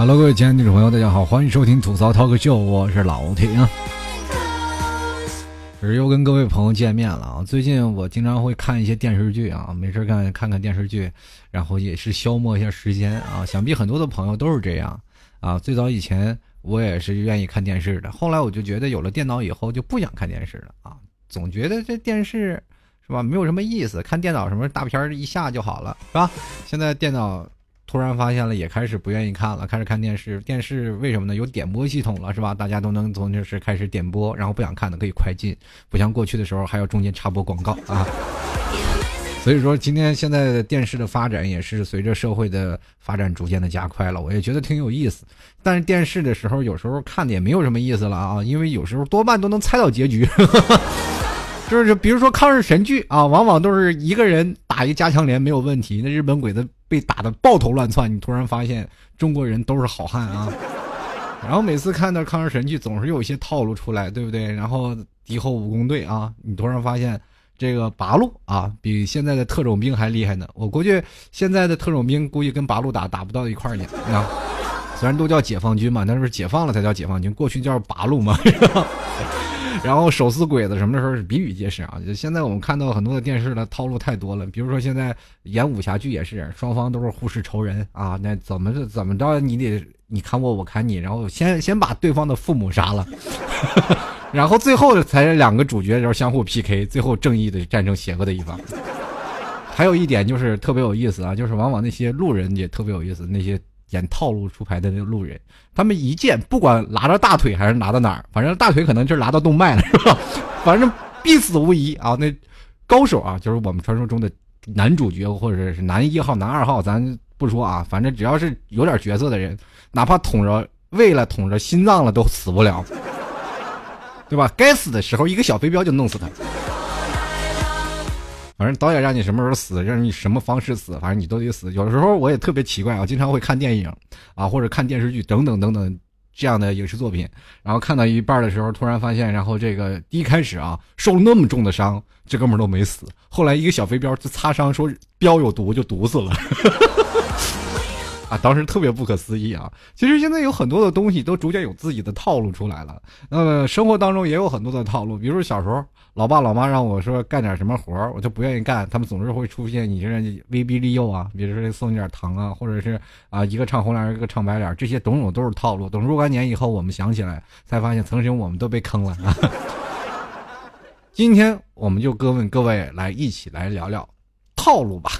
Hello，各位亲爱的听众朋友，大家好，欢迎收听吐槽 talk show，我是老铁啊。是又跟各位朋友见面了啊！最近我经常会看一些电视剧啊，没事干看看电视剧，然后也是消磨一下时间啊。想必很多的朋友都是这样啊。最早以前我也是愿意看电视的，后来我就觉得有了电脑以后就不想看电视了啊，总觉得这电视是吧没有什么意思，看电脑什么大片一下就好了是吧？现在电脑。突然发现了，也开始不愿意看了，开始看电视。电视为什么呢？有点播系统了，是吧？大家都能从就是开始点播，然后不想看的可以快进，不像过去的时候还要中间插播广告啊。所以说，今天现在的电视的发展也是随着社会的发展逐渐的加快了，我也觉得挺有意思。但是电视的时候，有时候看的也没有什么意思了啊，因为有时候多半都能猜到结局。就是比如说抗日神剧啊，往往都是一个人打一加强连没有问题，那日本鬼子被打的抱头乱窜，你突然发现中国人都是好汉啊。然后每次看到抗日神剧，总是有一些套路出来，对不对？然后敌后武工队啊，你突然发现这个八路啊，比现在的特种兵还厉害呢。我估计现在的特种兵估计跟八路打打不到一块儿去啊。虽然都叫解放军嘛，但是解放了才叫解放军，过去叫八路嘛。然后手撕鬼子什么的时候是比比皆是啊！就现在我们看到很多的电视的套路太多了，比如说现在演武侠剧也是，双方都是互视仇人啊，那怎么怎么着你得你砍我我砍你，然后先先把对方的父母杀了，然后最后才是两个主角然后相互 PK，最后正义的战胜邪恶的一方。还有一点就是特别有意思啊，就是往往那些路人也特别有意思，那些。演套路出牌的那个路人，他们一见不管拿到大腿还是拿到哪儿，反正大腿可能就是拿到动脉了，是吧？反正必死无疑啊！那高手啊，就是我们传说中的男主角或者是男一号、男二号，咱不说啊，反正只要是有点角色的人，哪怕捅着胃了、捅着心脏了都死不了，对吧？该死的时候一个小飞镖就弄死他。反正导演让你什么时候死，让你什么方式死，反正你都得死。有的时候我也特别奇怪啊，经常会看电影啊，或者看电视剧等等等等这样的影视作品，然后看到一半的时候，突然发现，然后这个一开始啊受了那么重的伤，这哥们都没死，后来一个小飞镖就擦伤，说镖有毒就毒死了。啊，当时特别不可思议啊！其实现在有很多的东西都逐渐有自己的套路出来了。那么生活当中也有很多的套路，比如小时候，老爸老妈让我说干点什么活儿，我就不愿意干，他们总是会出现你这威逼利诱啊，比如说送你点糖啊，或者是啊一个唱红脸一个唱白脸，这些种种都是套路。等若干年以后，我们想起来才发现，曾经我们都被坑了啊！今天我们就各问各位来一起来聊聊套路吧。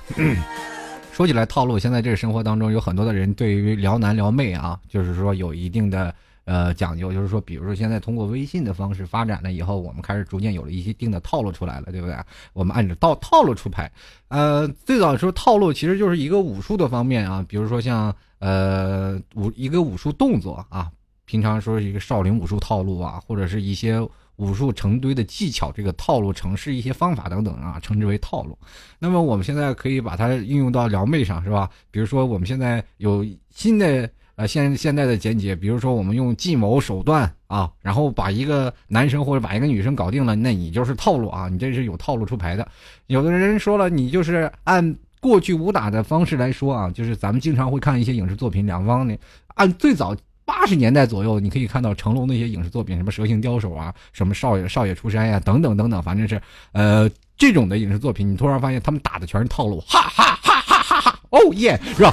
说起来套路，现在这个生活当中有很多的人对于撩男撩妹啊，就是说有一定的呃讲究，就是说，比如说现在通过微信的方式发展了以后，我们开始逐渐有了一些定的套路出来了，对不对？我们按照套套路出牌。呃，最早的时候套路其实就是一个武术的方面啊，比如说像呃武一个武术动作啊，平常说一个少林武术套路啊，或者是一些。武术成堆的技巧，这个套路、程式一些方法等等啊，称之为套路。那么我们现在可以把它运用到撩妹上，是吧？比如说我们现在有新的呃现现在的简解，比如说我们用计谋手段啊，然后把一个男生或者把一个女生搞定了，那你就是套路啊，你这是有套路出牌的。有的人说了，你就是按过去武打的方式来说啊，就是咱们经常会看一些影视作品，两方呢按最早。八十年代左右，你可以看到成龙那些影视作品，什么《蛇形刁手》啊，什么《少爷少爷出山》呀，等等等等，反正是，呃，这种的影视作品，你突然发现他们打的全是套路，哈哈哈哈哈哈，哦耶，是吧？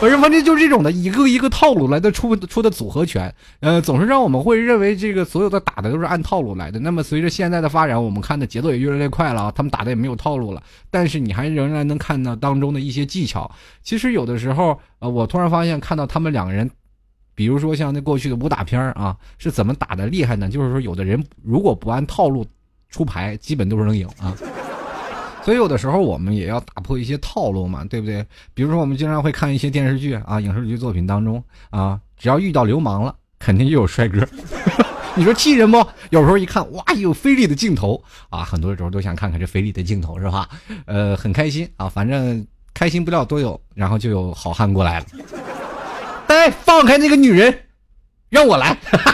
反正反正就是这种的一个一个套路来的出出的组合拳，呃，总是让我们会认为这个所有的打的都是按套路来的。那么随着现在的发展，我们看的节奏也越来越快了，他们打的也没有套路了，但是你还仍然能看到当中的一些技巧。其实有的时候，呃，我突然发现看到他们两个人。比如说像那过去的武打片啊，是怎么打的厉害呢？就是说有的人如果不按套路出牌，基本都是能赢啊。所以有的时候我们也要打破一些套路嘛，对不对？比如说我们经常会看一些电视剧啊、影视剧作品当中啊，只要遇到流氓了，肯定就有帅哥。你说气人不？有时候一看，哇，有菲利的镜头啊，很多时候都想看看这菲利的镜头是吧？呃，很开心啊，反正开心不了多久，然后就有好汉过来了。哎，放开那个女人，让我来！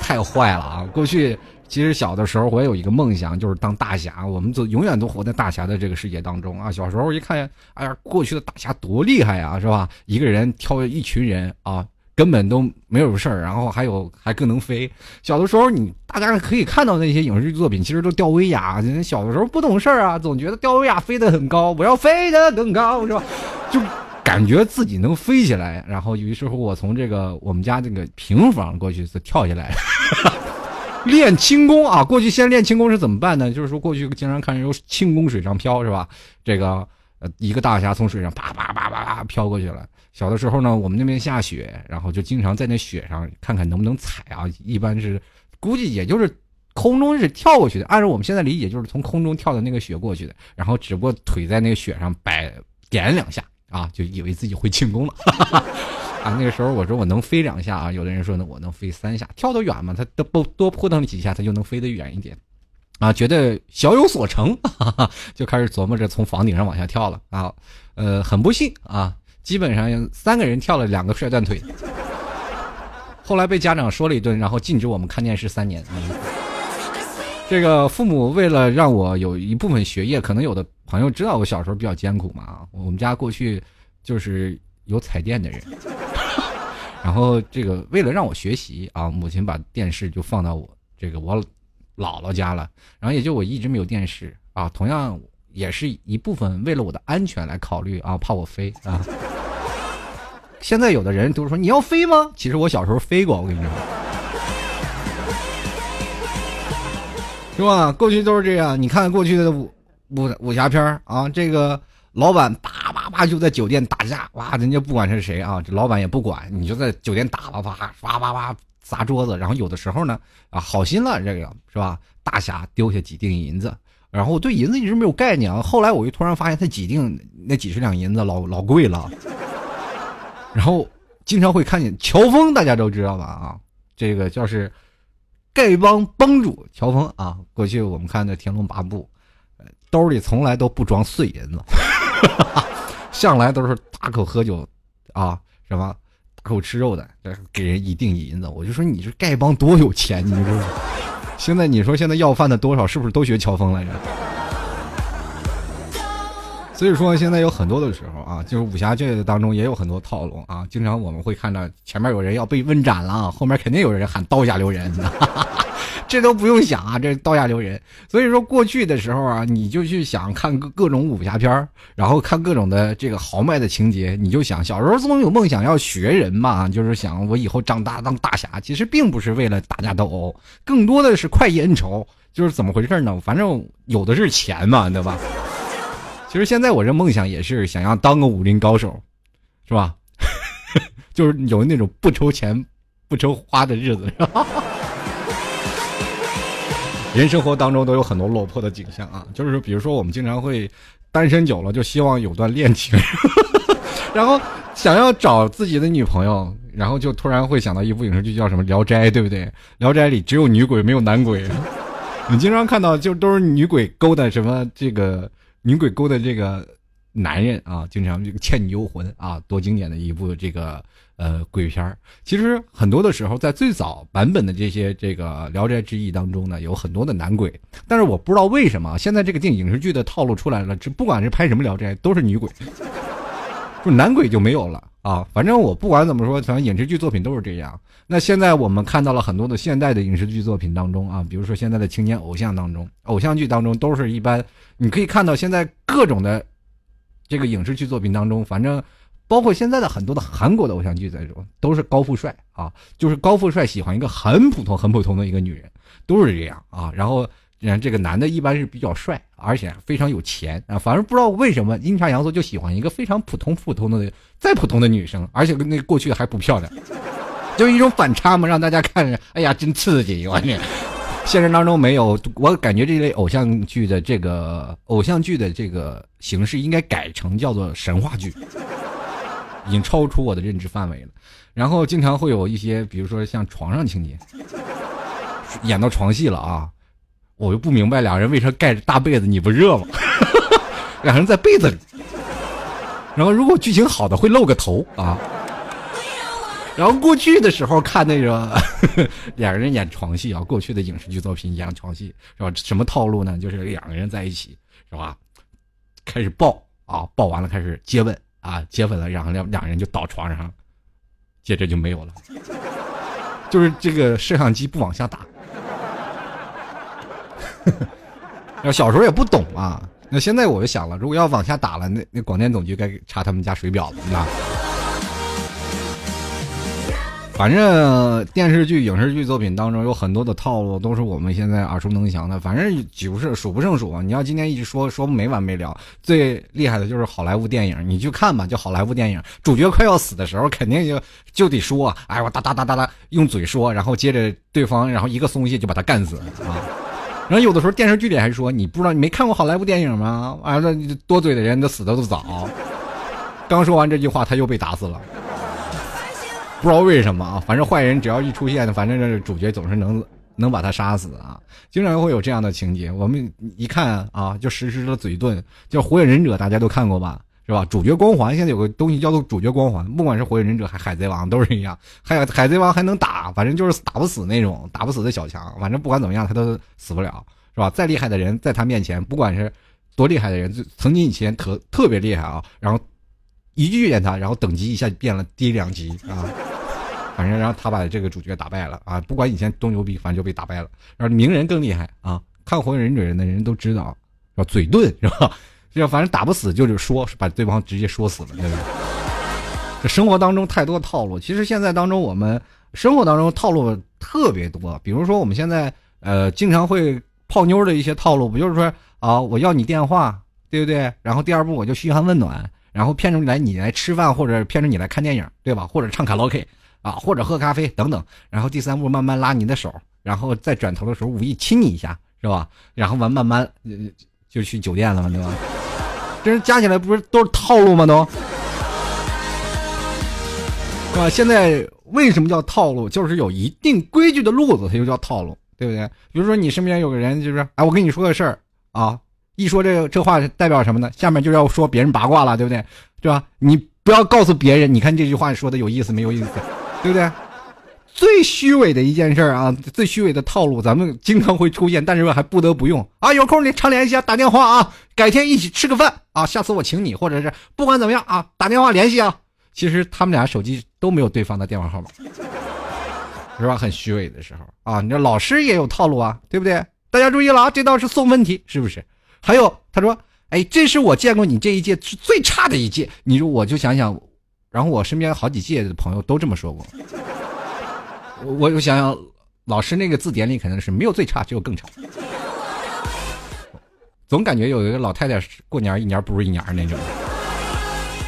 太坏了啊！过去其实小的时候我也有一个梦想，就是当大侠。我们就永远都活在大侠的这个世界当中啊。小时候一看，哎呀，过去的大侠多厉害呀，是吧？一个人挑一群人啊。根本都没有事儿，然后还有还更能飞。小的时候，你大家可以看到那些影视剧作品，其实都吊威亚。小的时候不懂事儿啊，总觉得吊威亚飞得很高，我要飞得更高，是吧？就感觉自己能飞起来。然后于是乎，我从这个我们家这个平房过去，是跳下来 练轻功啊。过去先练轻功是怎么办呢？就是说过去经常看人有轻功水上漂，是吧？这个呃，一个大侠从水上啪啪啪啪啪飘过去了。小的时候呢，我们那边下雪，然后就经常在那雪上看看能不能踩啊。一般是，估计也就是空中是跳过去的。按照我们现在理解，就是从空中跳到那个雪过去的。然后只不过腿在那个雪上摆点两下啊，就以为自己会轻功了哈哈。啊，那个时候我说我能飞两下啊，有的人说呢我能飞三下，跳得远嘛，他都不多扑腾几下，他就能飞得远一点。啊，觉得小有所成，就开始琢磨着从房顶上往下跳了啊。呃，很不幸啊。基本上三个人跳了两个摔断腿，后来被家长说了一顿，然后禁止我们看电视三年。这个父母为了让我有一部分学业，可能有的朋友知道我小时候比较艰苦嘛啊。我们家过去就是有彩电的人，然后这个为了让我学习啊，母亲把电视就放到我这个我姥姥家了，然后也就我一直没有电视啊。同样也是一部分为了我的安全来考虑啊，怕我飞啊。现在有的人都是说你要飞吗？其实我小时候飞过，我跟你说，是吧？过去都是这样。你看过去的武武武侠片啊，这个老板叭叭叭就在酒店打架，哇，人家不管是谁啊，这老板也不管，你就在酒店打吧，啪啪啪啪砸桌子。然后有的时候呢，啊，好心了，这个是吧？大侠丢下几锭银子，然后我对银子一直没有概念啊。后来我就突然发现，他几锭那几十两银子老老贵了。然后经常会看见乔峰，大家都知道吧？啊，这个就是丐帮帮主乔峰啊。过去我们看的《天龙八部》，兜里从来都不装碎银子，向来都是大口喝酒啊，什么大口吃肉的，给人一锭银子。我就说你这丐帮多有钱，你说现在你说现在要饭的多少，是不是都学乔峰来着？所以说，现在有很多的时候啊，就是武侠剧当中也有很多套路啊。经常我们会看到前面有人要被问斩了，后面肯定有人喊刀下留人，这都不用想啊，这刀下留人。所以说，过去的时候啊，你就去想看各各种武侠片然后看各种的这个豪迈的情节，你就想小时候总有梦想要学人嘛，就是想我以后长大当大侠。其实并不是为了打架斗殴，更多的是快意恩仇。就是怎么回事呢？反正有的是钱嘛，对吧？其实现在我这梦想也是想要当个武林高手，是吧？就是有那种不愁钱、不愁花的日子。人生活当中都有很多落魄的景象啊，就是比如说我们经常会单身久了，就希望有段恋情，然后想要找自己的女朋友，然后就突然会想到一部影视剧叫什么《聊斋》，对不对？《聊斋》里只有女鬼没有男鬼，你经常看到就都是女鬼勾搭什么这个。女鬼沟的这个男人啊，经常这个倩女幽魂啊，多经典的一部这个呃鬼片其实很多的时候，在最早版本的这些这个《聊斋志异》当中呢，有很多的男鬼。但是我不知道为什么现在这个电影视剧的套路出来了，这不管是拍什么《聊斋》，都是女鬼，就男鬼就没有了啊。反正我不管怎么说，反正影视剧作品都是这样。那现在我们看到了很多的现代的影视剧作品当中啊，比如说现在的青年偶像当中，偶像剧当中都是一般。你可以看到现在各种的这个影视剧作品当中，反正包括现在的很多的韩国的偶像剧在中，都是高富帅啊，就是高富帅喜欢一个很普通、很普通的一个女人，都是这样啊。然后，然这个男的一般是比较帅，而且非常有钱啊。反正不知道为什么阴差阳错就喜欢一个非常普通、普通的、再普通的女生，而且跟那过去还不漂亮，就是一种反差嘛，让大家看着，哎呀，真刺激，我去。现实当中没有，我感觉这类偶像剧的这个偶像剧的这个形式应该改成叫做神话剧，已经超出我的认知范围了。然后经常会有一些，比如说像床上情节，演到床戏了啊，我就不明白俩人为啥盖着大被子你不热吗？俩人在被子里，然后如果剧情好的会露个头啊。然后过去的时候看那个 两个人演床戏啊，过去的影视剧作品演床戏是吧？什么套路呢？就是两个人在一起是吧？开始抱啊，抱完了开始接吻啊，接吻了，然后两两人就倒床上，接着就没有了，就是这个摄像机不往下打。小时候也不懂啊，那现在我就想了，如果要往下打了，那那广电总局该查他们家水表了，那。反正电视剧、影视剧作品当中有很多的套路，都是我们现在耳熟能详的。反正几不是数不胜数啊！你要今天一直说说没完没了。最厉害的就是好莱坞电影，你去看吧，就好莱坞电影，主角快要死的时候，肯定就就得说，哎，我哒哒哒哒哒用嘴说，然后接着对方，然后一个松懈就把他干死啊。然后有的时候电视剧里还说，你不知道你没看过好莱坞电影吗？完了，多嘴的人都死的都早。刚说完这句话，他又被打死了。不知道为什么啊，反正坏人只要一出现，反正这主角总是能能把他杀死啊，经常会有这样的情节。我们一看啊，就实施了嘴遁，叫《火影忍者》，大家都看过吧？是吧？主角光环现在有个东西叫做主角光环，不管是火影忍者还海贼王都是一样，还有海贼王还能打，反正就是打不死那种，打不死的小强，反正不管怎么样他都死不了，是吧？再厉害的人在他面前，不管是多厉害的人，曾经以前特特别厉害啊，然后。一遇见他，然后等级一下变了低两级啊，反正然后他把这个主角打败了啊，不管以前多牛逼，反正就被打败了。然后鸣人更厉害啊，看火影忍者的人都知道，是吧？嘴遁是吧？就反正打不死就是说，把对方直接说死了，对吧？这生活当中太多套路，其实现在当中我们生活当中套路特别多，比如说我们现在呃经常会泡妞的一些套路，不就是说啊我要你电话，对不对？然后第二步我就嘘寒问暖。然后骗着来你来吃饭，或者骗着你来看电影，对吧？或者唱卡拉 OK，啊，或者喝咖啡等等。然后第三步慢慢拉你的手，然后再转头的时候无意亲你一下，是吧？然后完慢慢就去酒店了嘛，对吧？这人加起来不是都是套路吗？都，啊？现在为什么叫套路？就是有一定规矩的路子，它就叫套路，对不对？比如说你身边有个人，就是哎，我跟你说个事儿啊。一说这这话代表什么呢？下面就要说别人八卦了，对不对？对吧？你不要告诉别人，你看这句话说的有意思没有意思，对不对？最虚伪的一件事啊，最虚伪的套路，咱们经常会出现，但是还不得不用啊。有空你常联系啊，打电话啊，改天一起吃个饭啊，下次我请你，或者是不管怎么样啊，打电话联系啊。其实他们俩手机都没有对方的电话号码，是吧？很虚伪的时候啊，你说老师也有套路啊，对不对？大家注意了啊，这道是送分题，是不是？还有，他说：“哎，这是我见过你这一届是最差的一届。”你说，我就想想，然后我身边好几届的朋友都这么说过。我就想想，老师那个字典里肯定是没有最差，只有更差。总感觉有一个老太太过年一年不如一年那种，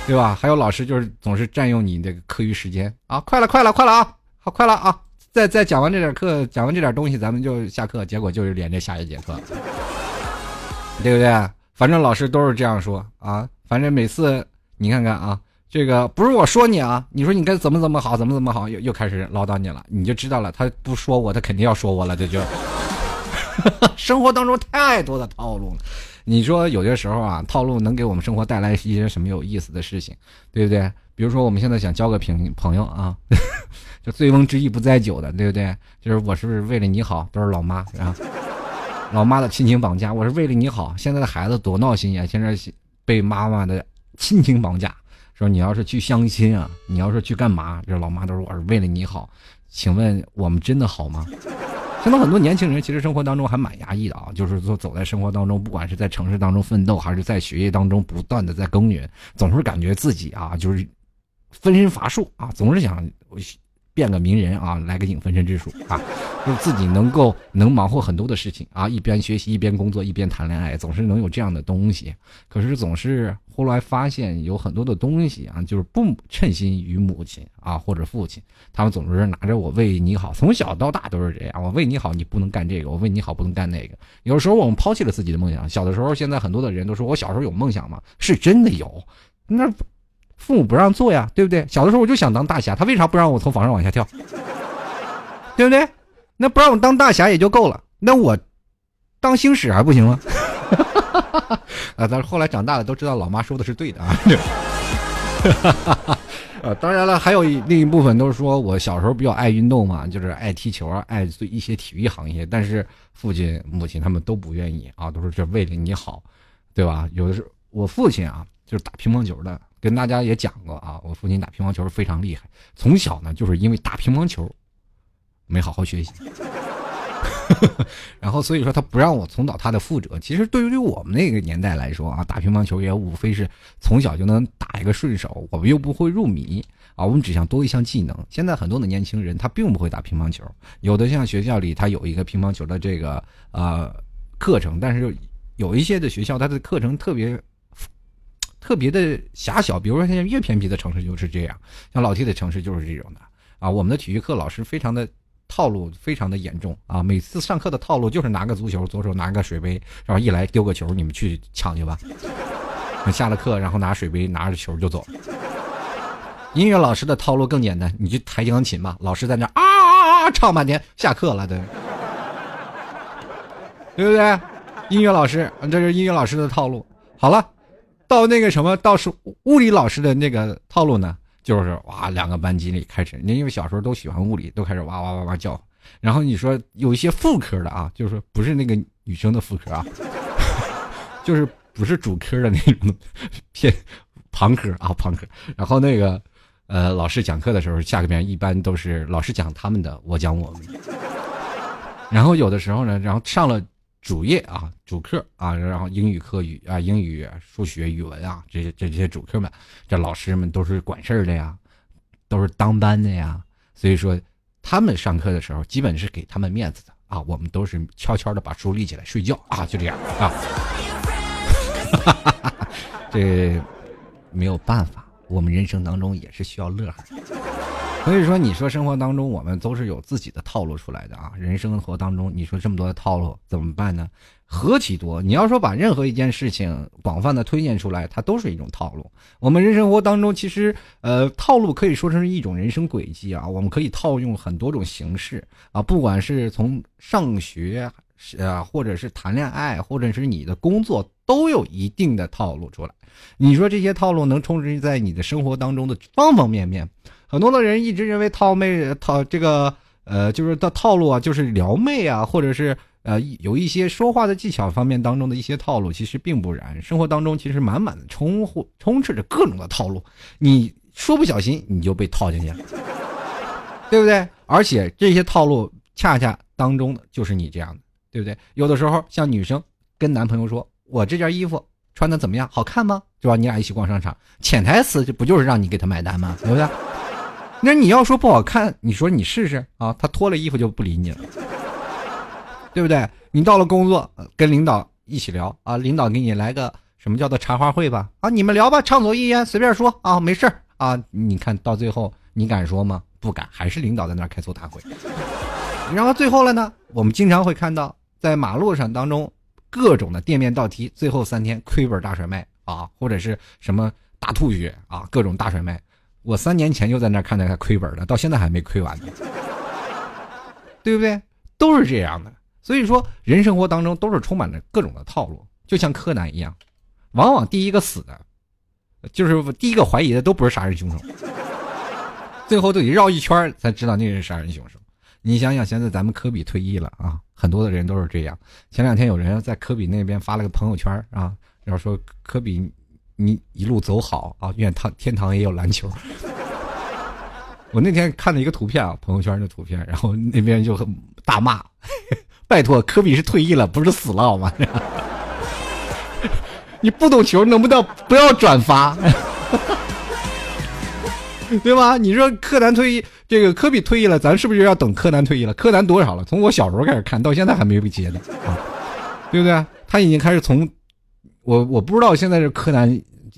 对吧？还有老师就是总是占用你这个课余时间啊！快了，快了，快了啊！好，快了啊！再再讲完这点课，讲完这点东西，咱们就下课。结果就是连着下一节课。对不对？反正老师都是这样说啊。反正每次你看看啊，这个不是我说你啊，你说你该怎么怎么好，怎么怎么好，又又开始唠叨你了，你就知道了。他不说我，他肯定要说我了。这就 生活当中太多的套路了。你说有些时候啊，套路能给我们生活带来一些什么有意思的事情，对不对？比如说我们现在想交个朋朋友啊，就醉翁之意不在酒的，对不对？就是我是不是为了你好，都是老妈啊。老妈的亲情绑架，我是为了你好。现在的孩子多闹心呀！现在被妈妈的亲情绑架，说你要是去相亲啊，你要是去干嘛？这老妈都说我是为了你好。请问我们真的好吗？现在很多年轻人其实生活当中还蛮压抑的啊，就是说走在生活当中，不管是在城市当中奋斗，还是在学业当中不断的在耕耘，总是感觉自己啊就是分身乏术啊，总是想。变个名人啊，来个影分身之术啊，就自己能够能忙活很多的事情啊，一边学习一边工作一边谈恋爱，总是能有这样的东西。可是总是后来发现有很多的东西啊，就是不称心于母亲啊或者父亲，他们总是拿着我为你好，从小到大都是这样，我为你好，你不能干这个，我为你好不能干那个。有时候我们抛弃了自己的梦想。小的时候，现在很多的人都说我小时候有梦想吗？是真的有，那。父母不让做呀，对不对？小的时候我就想当大侠，他为啥不让我从房上往下跳？对不对？那不让我当大侠也就够了，那我当星矢还不行吗？啊，但是后来长大了都知道老妈说的是对的啊。呃，当然了，还有另一部分都是说我小时候比较爱运动嘛，就是爱踢球啊，爱做一些体育行业。但是父亲、母亲他们都不愿意啊，都是这为了你好，对吧？有的是我父亲啊，就是打乒乓球的，跟大家也讲过啊，我父亲打乒乓球非常厉害，从小呢就是因为打乒乓球没好好学习。然后所以说他不让我重蹈他的覆辙。其实对于我们那个年代来说啊，打乒乓球也无非是从小就能打一个顺手，我们又不会入迷啊，我们只想多一项技能。现在很多的年轻人他并不会打乒乓球，有的像学校里他有一个乒乓球的这个呃课程，但是有一些的学校它的课程特别特别的狭小，比如说现在越偏僻的城市就是这样，像老 T 的城市就是这种的啊。我们的体育课老师非常的。套路非常的严重啊！每次上课的套路就是拿个足球，左手拿个水杯，然后一来丢个球，你们去抢去吧。下了课，然后拿水杯拿着球就走。音乐老师的套路更简单，你去弹钢琴吧。老师在那啊啊啊唱半天，下课了，对，对不对？音乐老师，这是音乐老师的套路。好了，到那个什么，到是物理老师的那个套路呢？就是哇，两个班级里开始，你因为小时候都喜欢物理，都开始哇哇哇哇叫。然后你说有一些副科的啊，就是说不是那个女生的副科啊，就是不是主科的那种偏旁科啊旁科。然后那个呃，老师讲课的时候，下边一般都是老师讲他们的，我讲我们。然后有的时候呢，然后上了。主业啊，主课啊，然后英语课语啊，英语、数学、语文啊，这些这些主课们，这老师们都是管事儿的呀，都是当班的呀，所以说他们上课的时候，基本是给他们面子的啊，我们都是悄悄的把书立起来睡觉啊，就这样啊，这没有办法，我们人生当中也是需要乐呵。所以说，你说生活当中我们都是有自己的套路出来的啊。人生活当中，你说这么多的套路怎么办呢？何其多！你要说把任何一件事情广泛的推荐出来，它都是一种套路。我们人生活当中，其实呃，套路可以说成是一种人生轨迹啊。我们可以套用很多种形式啊，不管是从上学啊，或者是谈恋爱，或者是你的工作，都有一定的套路出来。你说这些套路能充斥在你的生活当中的方方面面。很多的人一直认为套妹套这个呃，就是的套路啊，就是撩妹啊，或者是呃有一些说话的技巧方面当中的一些套路，其实并不然。生活当中其实满满的充充斥着各种的套路，你说不小心你就被套进去了，对不对？而且这些套路恰恰当中的就是你这样的，对不对？有的时候像女生跟男朋友说：“我这件衣服穿的怎么样？好看吗？”是吧？你俩一起逛商场，潜台词这不就是让你给他买单吗？对不对？那你要说不好看，你说你试试啊？他脱了衣服就不理你了，对不对？你到了工作，跟领导一起聊啊，领导给你来个什么叫做茶话会吧？啊，你们聊吧，畅所欲言，随便说啊，没事啊。你看到最后，你敢说吗？不敢，还是领导在那儿开座谈会。然后最后了呢？我们经常会看到在马路上当中各种的店面倒梯，最后三天亏本大甩卖啊，或者是什么大吐血啊，各种大甩卖。我三年前就在那看着他亏本了，到现在还没亏完呢，对不对？都是这样的。所以说，人生活当中都是充满着各种的套路，就像柯南一样，往往第一个死的，就是第一个怀疑的都不是杀人凶手，最后都得绕一圈才知道那是杀人凶手。你想想，现在咱们科比退役了啊，很多的人都是这样。前两天有人在科比那边发了个朋友圈啊，然后说科比。你一路走好啊！愿堂天堂也有篮球。我那天看了一个图片啊，朋友圈的图片，然后那边就很大骂：“ 拜托，科比是退役了，不是死了好吗？” 你不懂球，能不能不要转发？对吧？你说柯南退役，这个科比退役了，咱是不是要等柯南退役了？柯南多少了？从我小时候开始看到现在还没被接呢啊，对不对？他已经开始从我我不知道现在是柯南。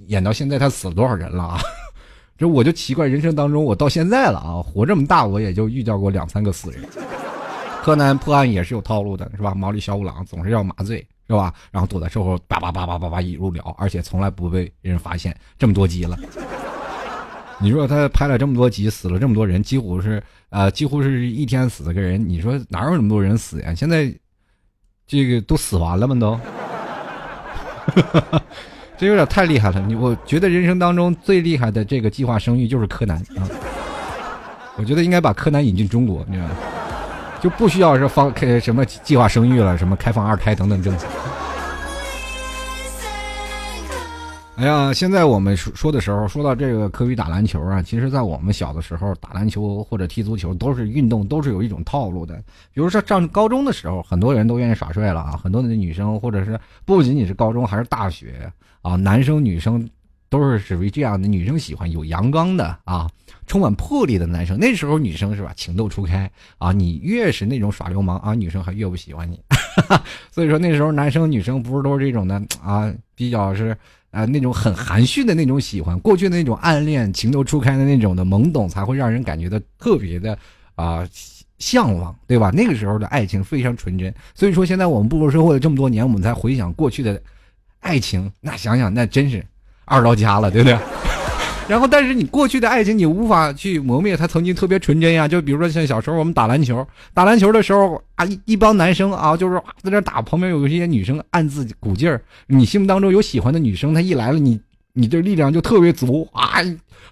演到现在，他死了多少人了啊？这我就奇怪，人生当中我到现在了啊，活这么大，我也就遇到过两三个死人。柯南破案也是有套路的，是吧？毛利小五郎总是要麻醉，是吧？然后躲在身后，叭叭叭叭叭叭一路聊，而且从来不被人发现。这么多集了，你说他拍了这么多集，死了这么多人，几乎是呃，几乎是一天死个人。你说哪有那么多人死呀？现在这个都死完了吗？都。这有点太厉害了。你我觉得人生当中最厉害的这个计划生育就是柯南啊。我觉得应该把柯南引进中国，你知道吗？就不需要是放开什么计划生育了，什么开放二胎等等政策。哎呀，现在我们说说的时候，说到这个科比打篮球啊，其实，在我们小的时候打篮球或者踢足球，都是运动，都是有一种套路的。比如说上高中的时候，很多人都愿意耍帅了啊，很多的女生，或者是不仅仅是高中，还是大学啊，男生女生都是属于这样的。女生喜欢有阳刚的啊，充满魄力的男生。那时候女生是吧，情窦初开啊，你越是那种耍流氓啊，女生还越不喜欢你。所以说那时候男生女生不是都是这种的啊，比较是。啊，那种很含蓄的那种喜欢，过去的那种暗恋、情窦初开的那种的懵懂，才会让人感觉到特别的啊向往，对吧？那个时候的爱情非常纯真。所以说，现在我们步入社会了这么多年，我们才回想过去的爱情，那想想那真是二到家了，对不对？然后，但是你过去的爱情，你无法去磨灭它曾经特别纯真呀。就比如说像小时候我们打篮球，打篮球的时候啊，一一帮男生啊，就是在那打，旁边有一些女生暗自鼓劲儿。你心目当中有喜欢的女生，她一来了，你你这力量就特别足啊，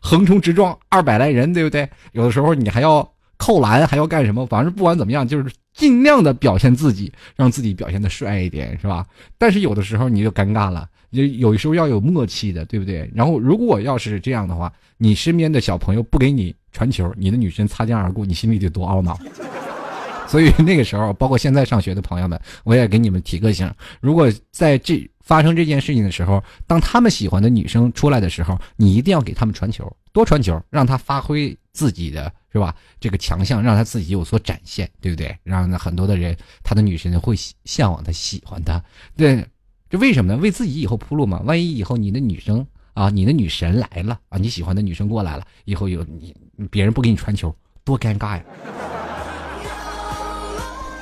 横冲直撞，二百来人，对不对？有的时候你还要扣篮，还要干什么？反正不管怎么样，就是尽量的表现自己，让自己表现的帅一点，是吧？但是有的时候你就尴尬了。有有时候要有默契的，对不对？然后如果要是这样的话，你身边的小朋友不给你传球，你的女神擦肩而过，你心里得多懊恼。所以那个时候，包括现在上学的朋友们，我也给你们提个醒：如果在这发生这件事情的时候，当他们喜欢的女生出来的时候，你一定要给他们传球，多传球，让他发挥自己的是吧？这个强项，让他自己有所展现，对不对？让很多的人，他的女神会向往他，喜欢他，对。这为什么呢？为自己以后铺路嘛。万一以后你的女生啊，你的女神来了啊，你喜欢的女生过来了，以后有你别人不给你传球，多尴尬呀，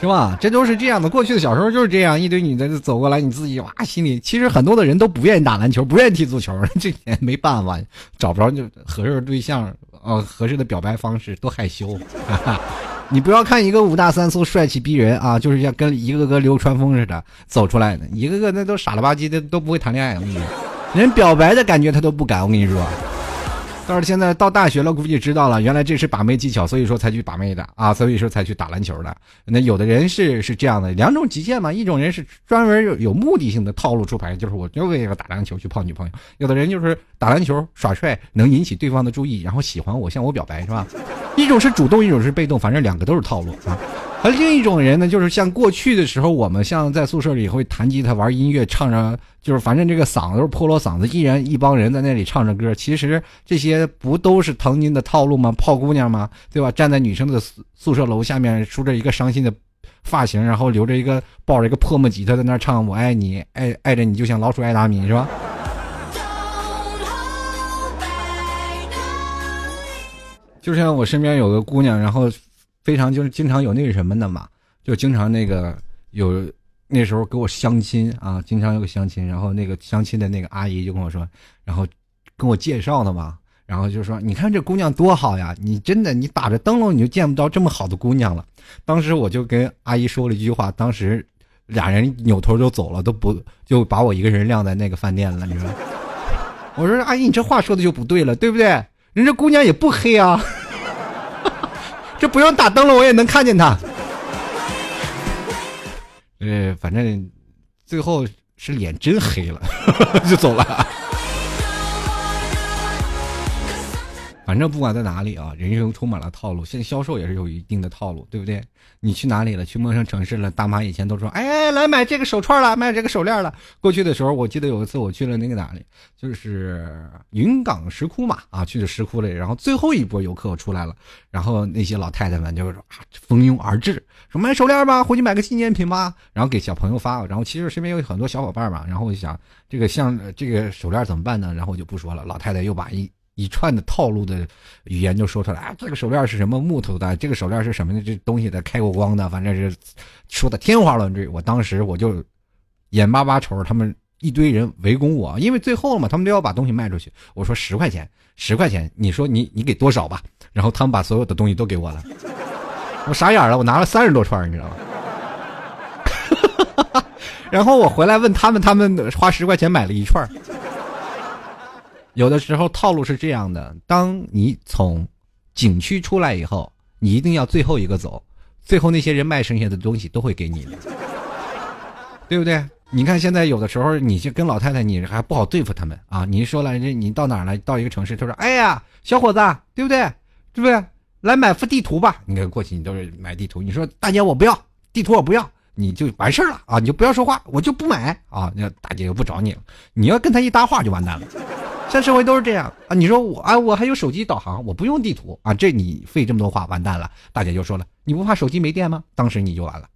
是吧？这都是这样的。过去的小时候就是这样，一堆女的走过来，你自己哇，心里其实很多的人都不愿意打篮球，不愿意踢足球，这也没办法，找不着就合适的对象，哦，合适的表白方式，多害羞。你不要看一个五大三粗、帅气逼人啊，就是像跟一个个流川枫似的走出来的，一个个那都傻了吧唧的，都不会谈恋爱。我跟你说，连表白的感觉他都不敢。我跟你说。但是现在到大学了，估计知道了，原来这是把妹技巧，所以说才去把妹的啊，所以说才去打篮球的。那有的人是是这样的，两种极限嘛，一种人是专门有有目的性的套路出牌，就是我就为了打篮球去泡女朋友；有的人就是打篮球耍帅，能引起对方的注意，然后喜欢我，向我表白，是吧？一种是主动，一种是被动，反正两个都是套路啊。而另一种人呢，就是像过去的时候，我们像在宿舍里会弹吉他、玩音乐、唱着，就是反正这个嗓子都是破锣嗓子，依然一帮人在那里唱着歌。其实这些不都是曾经的套路吗？泡姑娘吗？对吧？站在女生的宿宿舍楼下面，梳着一个伤心的发型，然后留着一个抱着一个破木吉他在那唱“我爱你，爱爱着你就像老鼠爱大米”，是吧？就像我身边有个姑娘，然后。非常就是经常有那个什么的嘛，就经常那个有那时候给我相亲啊，经常有个相亲，然后那个相亲的那个阿姨就跟我说，然后跟我介绍的嘛，然后就说你看这姑娘多好呀，你真的你打着灯笼你就见不到这么好的姑娘了。当时我就跟阿姨说了一句话，当时俩人扭头就走了，都不就把我一个人晾在那个饭店了，你 说？我说阿姨你这话说的就不对了，对不对？人家姑娘也不黑啊。这不用打灯了，我也能看见他。呃，反正最后是脸真黑了，就走了。反正不管在哪里啊，人生充满了套路。现在销售也是有一定的套路，对不对？你去哪里了？去陌生城市了？大妈以前都说：“哎，来买这个手串了，买这个手链了。”过去的时候，我记得有一次我去了那个哪里，就是云冈石窟嘛，啊，去的石窟里。然后最后一波游客出来了，然后那些老太太们就说啊，蜂拥而至，说买手链吧，回去买个纪念品吧，然后给小朋友发。然后其实身边有很多小伙伴嘛，然后我就想，这个像这个手链怎么办呢？然后我就不说了。老太太又把一。一串的套路的语言就说出来啊，这个手链是什么木头的？这个手链是什么的？这东西的开过光的，反正是说的天花乱坠。我当时我就眼巴巴瞅着他们一堆人围攻我，因为最后嘛，他们都要把东西卖出去。我说十块钱，十块钱，你说你你给多少吧？然后他们把所有的东西都给我了，我傻眼了，我拿了三十多串，你知道吗？然后我回来问他们，他们花十块钱买了一串。有的时候套路是这样的：当你从景区出来以后，你一定要最后一个走，最后那些人卖剩下的东西都会给你的，对不对？你看现在有的时候，你就跟老太太，你还不好对付他们啊！你说了，这你到哪儿了？到一个城市，他说：“哎呀，小伙子，对不对？对不对？来买幅地图吧。”你看过去，你都是买地图。你说大姐，我不要地图，我不要。你就完事儿了啊！你就不要说话，我就不买啊！那大姐又不找你了，你要跟他一搭话就完蛋了。现在社会都是这样啊！你说我啊，我还有手机导航，我不用地图啊！这你费这么多话，完蛋了。大姐就说了，你不怕手机没电吗？当时你就完了。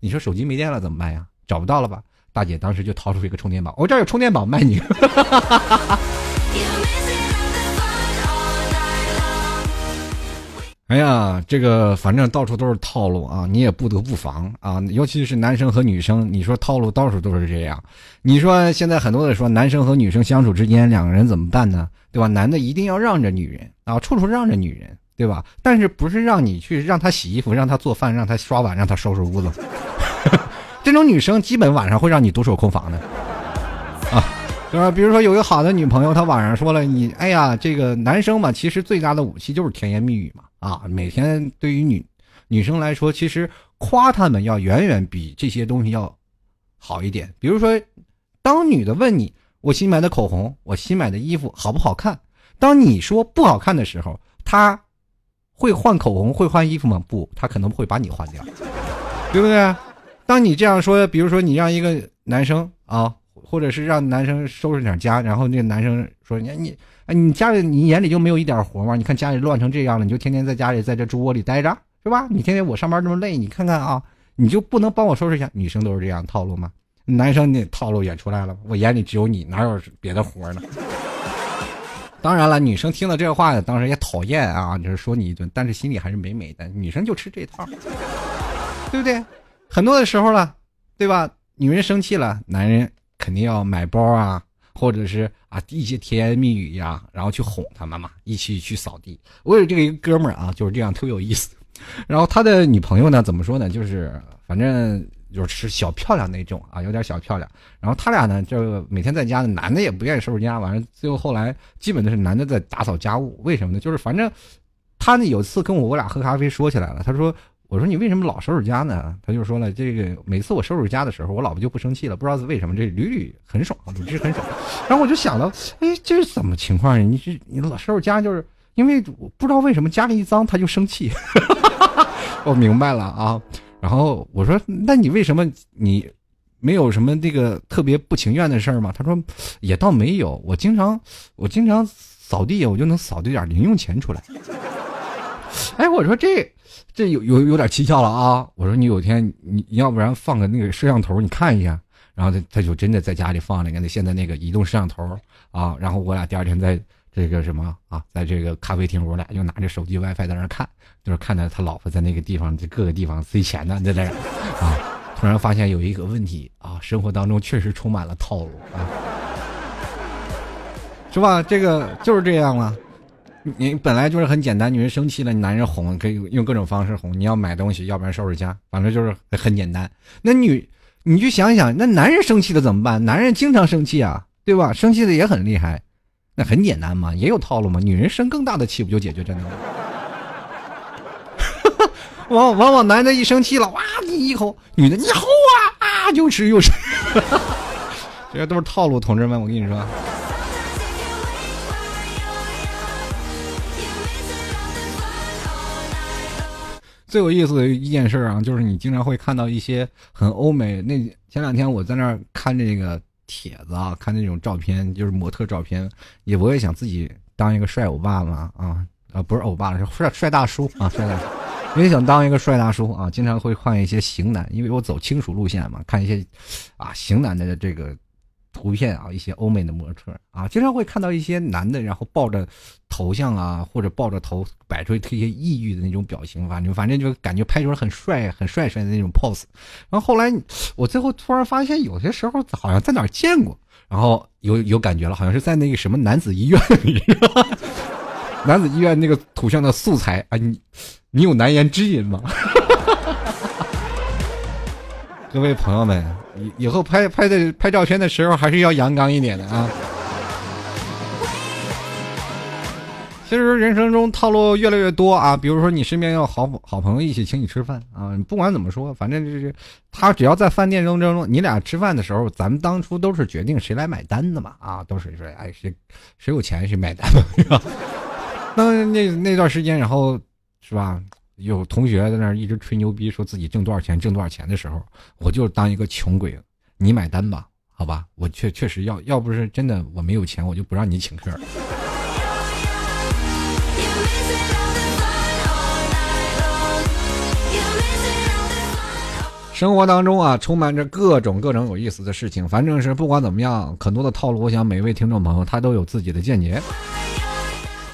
你说手机没电了怎么办呀？找不到了吧？大姐当时就掏出一个充电宝，我这儿有充电宝卖你。哎呀，这个反正到处都是套路啊，你也不得不防啊。尤其是男生和女生，你说套路到处都是这样。你说现在很多的说男生和女生相处之间，两个人怎么办呢？对吧？男的一定要让着女人啊，处处让着女人，对吧？但是不是让你去让他洗衣服，让他做饭，让他刷碗，让他收拾屋子？这种女生基本晚上会让你独守空房的啊。是吧？比如说有一个好的女朋友，她晚上说了你，哎呀，这个男生嘛，其实最大的武器就是甜言蜜语嘛。啊，每天对于女女生来说，其实夸她们要远远比这些东西要好一点。比如说，当女的问你我新买的口红、我新买的衣服好不好看，当你说不好看的时候，她会换口红、会换衣服吗？不，她可能会把你换掉，对不对？当你这样说，比如说你让一个男生啊。或者是让男生收拾点家，然后那个男生说：“你你你家里你眼里就没有一点活吗？你看家里乱成这样了，你就天天在家里在这猪窝里待着，是吧？你天天我上班这么累，你看看啊，你就不能帮我收拾一下？女生都是这样套路吗？男生那套路也出来了，我眼里只有你，哪有别的活呢？当然了，女生听了这话，当时也讨厌啊，就是说你一顿，但是心里还是美美的。女生就吃这套，对不对？很多的时候了，对吧？女人生气了，男人。肯定要买包啊，或者是啊一些甜言蜜语呀，然后去哄他妈妈一起去扫地。我有这个一个哥们儿啊，就是这样特别有意思。然后他的女朋友呢，怎么说呢？就是反正就是小漂亮那种啊，有点小漂亮。然后他俩呢，就每天在家，男的也不愿意收拾家，完了最后后来基本都是男的在打扫家务。为什么呢？就是反正他呢有次跟我我俩喝咖啡说起来了，他说。我说你为什么老收拾家呢？他就说了，这个每次我收拾家的时候，我老婆就不生气了，不知道是为什么，这屡屡很爽，屡屡很爽。然后我就想到，哎，这是怎么情况呀？你这你老收拾家，就是因为不知道为什么家里一脏他就生气。我明白了啊。然后我说，那你为什么你没有什么这个特别不情愿的事儿吗？他说，也倒没有，我经常我经常扫地，我就能扫出点零用钱出来。哎，我说这。这有有有点蹊跷了啊！我说你有天你要不然放个那个摄像头，你看一下。然后他他就真的在家里放了个那现在那个移动摄像头啊。然后我俩第二天在这个什么啊，在这个咖啡厅，我俩就拿着手机 WiFi 在那看，就是看到他老婆在那个地方这各个地方塞钱呢，在那啊。突然发现有一个问题啊，生活当中确实充满了套路啊，是吧？这个就是这样了。你本来就是很简单，女人生气了，男人哄可以用各种方式哄。你要买东西，要不然收拾家，反正就是很简单。那女，你去想想，那男人生气了怎么办？男人经常生气啊，对吧？生气的也很厉害，那很简单嘛，也有套路嘛。女人生更大的气不就解决这个了？往往往男的一生气了，哇，你一口；女的你吼啊啊，又吃又吃，这些都是套路，同志们，我跟你说。最有意思的一件事啊，就是你经常会看到一些很欧美。那前两天我在那儿看这个帖子啊，看那种照片，就是模特照片，也我也想自己当一个帅欧巴嘛啊啊，不是欧巴了，是帅帅大叔啊，帅大叔，也想当一个帅大叔啊。经常会看一些型男，因为我走轻熟路线嘛，看一些啊型男的这个。图片啊，一些欧美的模特啊，经常会看到一些男的，然后抱着头像啊，或者抱着头摆出一些抑郁的那种表情，反正反正就感觉拍出来很帅、很帅帅的那种 pose。然后后来我最后突然发现，有些时候好像在哪儿见过，然后有有感觉了，好像是在那个什么男子医院里，男子医院那个图像的素材啊，你你有难言之隐吗？各位朋友们，以以后拍拍的拍照片的时候，还是要阳刚一点的啊。其实人生中套路越来越多啊，比如说你身边有好好朋友一起请你吃饭啊，不管怎么说，反正就是他只要在饭店中中，你俩吃饭的时候，咱们当初都是决定谁来买单的嘛啊，都是说哎谁谁有钱谁买单嘛，是吧？那那那段时间，然后是吧？有同学在那儿一直吹牛逼，说自己挣多少钱挣多少钱的时候，我就当一个穷鬼，你买单吧，好吧？我确确实要要不是真的我没有钱，我就不让你请客。生活当中啊，充满着各种各种有意思的事情。反正是不管怎么样，很多的套路，我想每位听众朋友他都有自己的见解。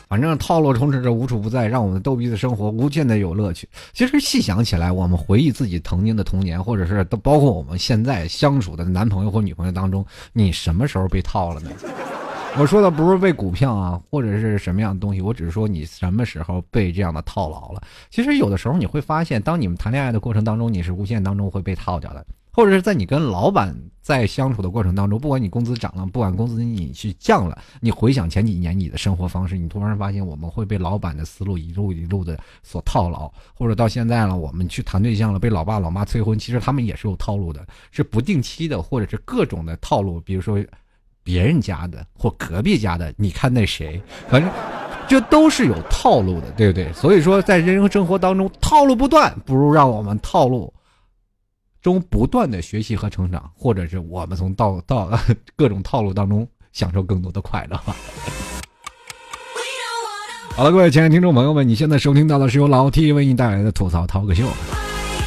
反正套路充斥着无处不在，让我们逗逼的生活无限的有乐趣。其实细想起来，我们回忆自己曾经的童年，或者是都包括我们现在相处的男朋友或女朋友当中，你什么时候被套了呢？我说的不是被股票啊，或者是什么样的东西，我只是说你什么时候被这样的套牢了。其实有的时候你会发现，当你们谈恋爱的过程当中，你是无限当中会被套掉的，或者是在你跟老板在相处的过程当中，不管你工资涨了，不管工资你去降了，你回想前几年你的生活方式，你突然发现我们会被老板的思路一路一路的所套牢，或者到现在了，我们去谈对象了，被老爸老妈催婚，其实他们也是有套路的，是不定期的，或者是各种的套路，比如说。别人家的或隔壁家的，你看那谁，反正这都是有套路的，对不对？所以说，在人生生活当中，套路不断，不如让我们套路中不断的学习和成长，或者是我们从到到 各种套路当中享受更多的快乐吧。好了，各位亲爱的听众朋友们，你现在收听到的是由老 T 为你带来的吐槽 talk 秀。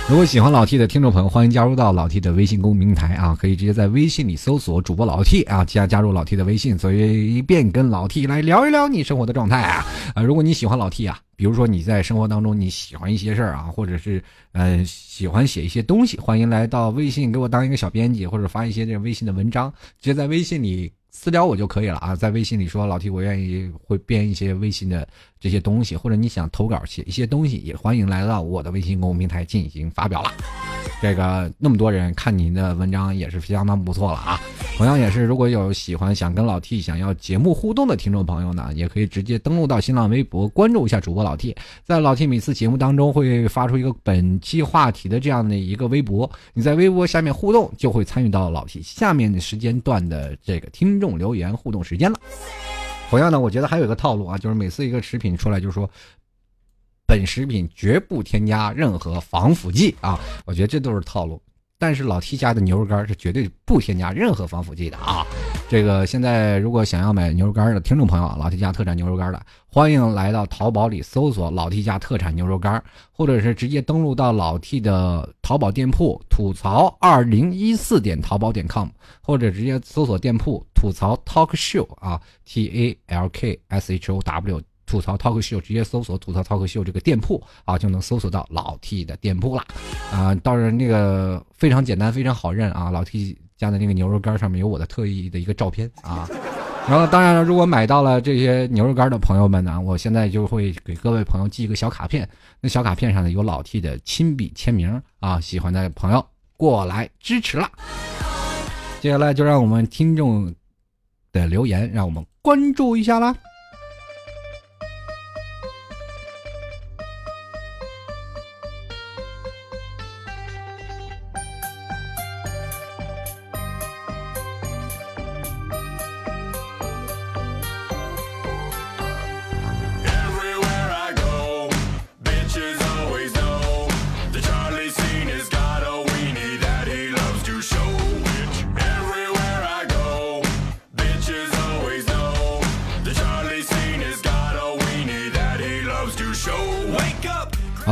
如果喜欢老 T 的听众朋友，欢迎加入到老 T 的微信公平台啊，可以直接在微信里搜索主播老 T 啊，加加入老 T 的微信，随便跟老 T 来聊一聊你生活的状态啊啊！如果你喜欢老 T 啊，比如说你在生活当中你喜欢一些事儿啊，或者是呃喜欢写一些东西，欢迎来到微信给我当一个小编辑，或者发一些这微信的文章，直接在微信里。私聊我就可以了啊，在微信里说老 T，我愿意会编一些微信的这些东西，或者你想投稿写一些东西，也欢迎来到我的微信公众平台进行发表了。这个那么多人看您的文章也是相当不错了啊！同样也是，如果有喜欢想跟老 T 想要节目互动的听众朋友呢，也可以直接登录到新浪微博关注一下主播老 T，在老 T 每次节目当中会发出一个本期话题的这样的一个微博，你在微博下面互动就会参与到老 T 下面的时间段的这个听众留言互动时间了。同样呢，我觉得还有一个套路啊，就是每次一个食品出来就说。本食品绝不添加任何防腐剂啊！我觉得这都是套路。但是老 T 家的牛肉干是绝对不添加任何防腐剂的啊！这个现在如果想要买牛肉干的听众朋友，老 T 家特产牛肉干的，欢迎来到淘宝里搜索“老 T 家特产牛肉干”，或者是直接登录到老 T 的淘宝店铺“吐槽二零一四点淘宝点 com”，或者直接搜索店铺“吐槽 Talk Show” 啊，T A L K S H O W。吐槽 talk show，直接搜索吐槽 talk show 这个店铺啊，就能搜索到老 T 的店铺了啊。当然，那个非常简单，非常好认啊。老 T 家的那个牛肉干上面有我的特意的一个照片啊。然后，当然了，如果买到了这些牛肉干的朋友们呢，我现在就会给各位朋友寄一个小卡片，那小卡片上呢有老 T 的亲笔签名啊。喜欢的朋友过来支持了。接下来就让我们听众的留言，让我们关注一下啦。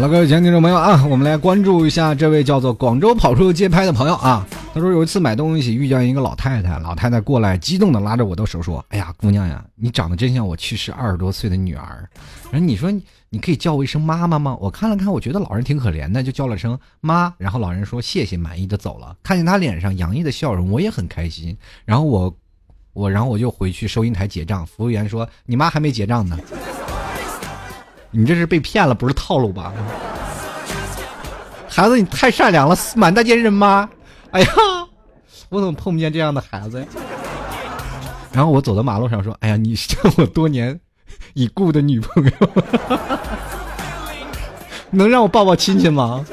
各位亲爱的听众朋友啊，我们来关注一下这位叫做广州跑出街拍的朋友啊。他说有一次买东西遇见一个老太太，老太太过来激动的拉着我的手说：“哎呀，姑娘呀，你长得真像我去世二十多岁的女儿。然后你说你可以叫我一声妈妈吗？”我看了看，我觉得老人挺可怜的，就叫了声妈。然后老人说谢谢，满意的走了。看见他脸上洋溢的笑容，我也很开心。然后我我然后我就回去收银台结账，服务员说：“你妈还没结账呢。”你这是被骗了，不是套路吧？孩子，你太善良了，满大街人妈。哎呀，我怎么碰不见这样的孩子呀？然后我走到马路上说：“哎呀，你这么多年已故的女朋友，能让我抱抱亲亲吗？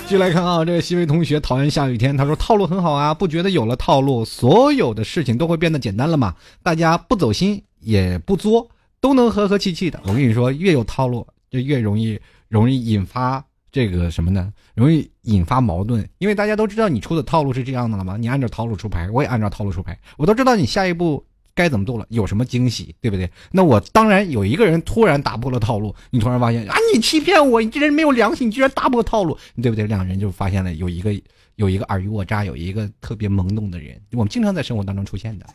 继续来看啊，这个西维同学讨厌下雨天，他说套路很好啊，不觉得有了套路，所有的事情都会变得简单了吗？大家不走心也不作，都能和和气气的。我跟你说，越有套路就越容易容易引发这个什么呢？容易引发矛盾，因为大家都知道你出的套路是这样的了吗？你按照套路出牌，我也按照套路出牌，我都知道你下一步。该怎么做了？有什么惊喜，对不对？那我当然有一个人突然打破了套路，你突然发现啊，你欺骗我，你这人没有良心，你居然打破套路，对不对？两人就发现了有一个有一个尔虞我诈，有一个特别懵懂的人，我们经常在生活当中出现的。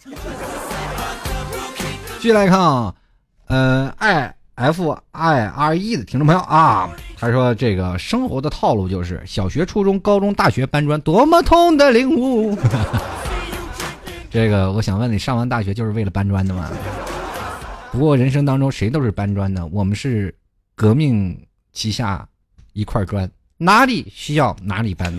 继续来看啊，呃，i f i r e 的听众朋友啊，他说这个生活的套路就是小学、初中、高中、大学搬砖，多么痛的领悟。这个我想问你，上完大学就是为了搬砖的吗？不过人生当中谁都是搬砖的，我们是革命旗下一块砖，哪里需要哪里搬。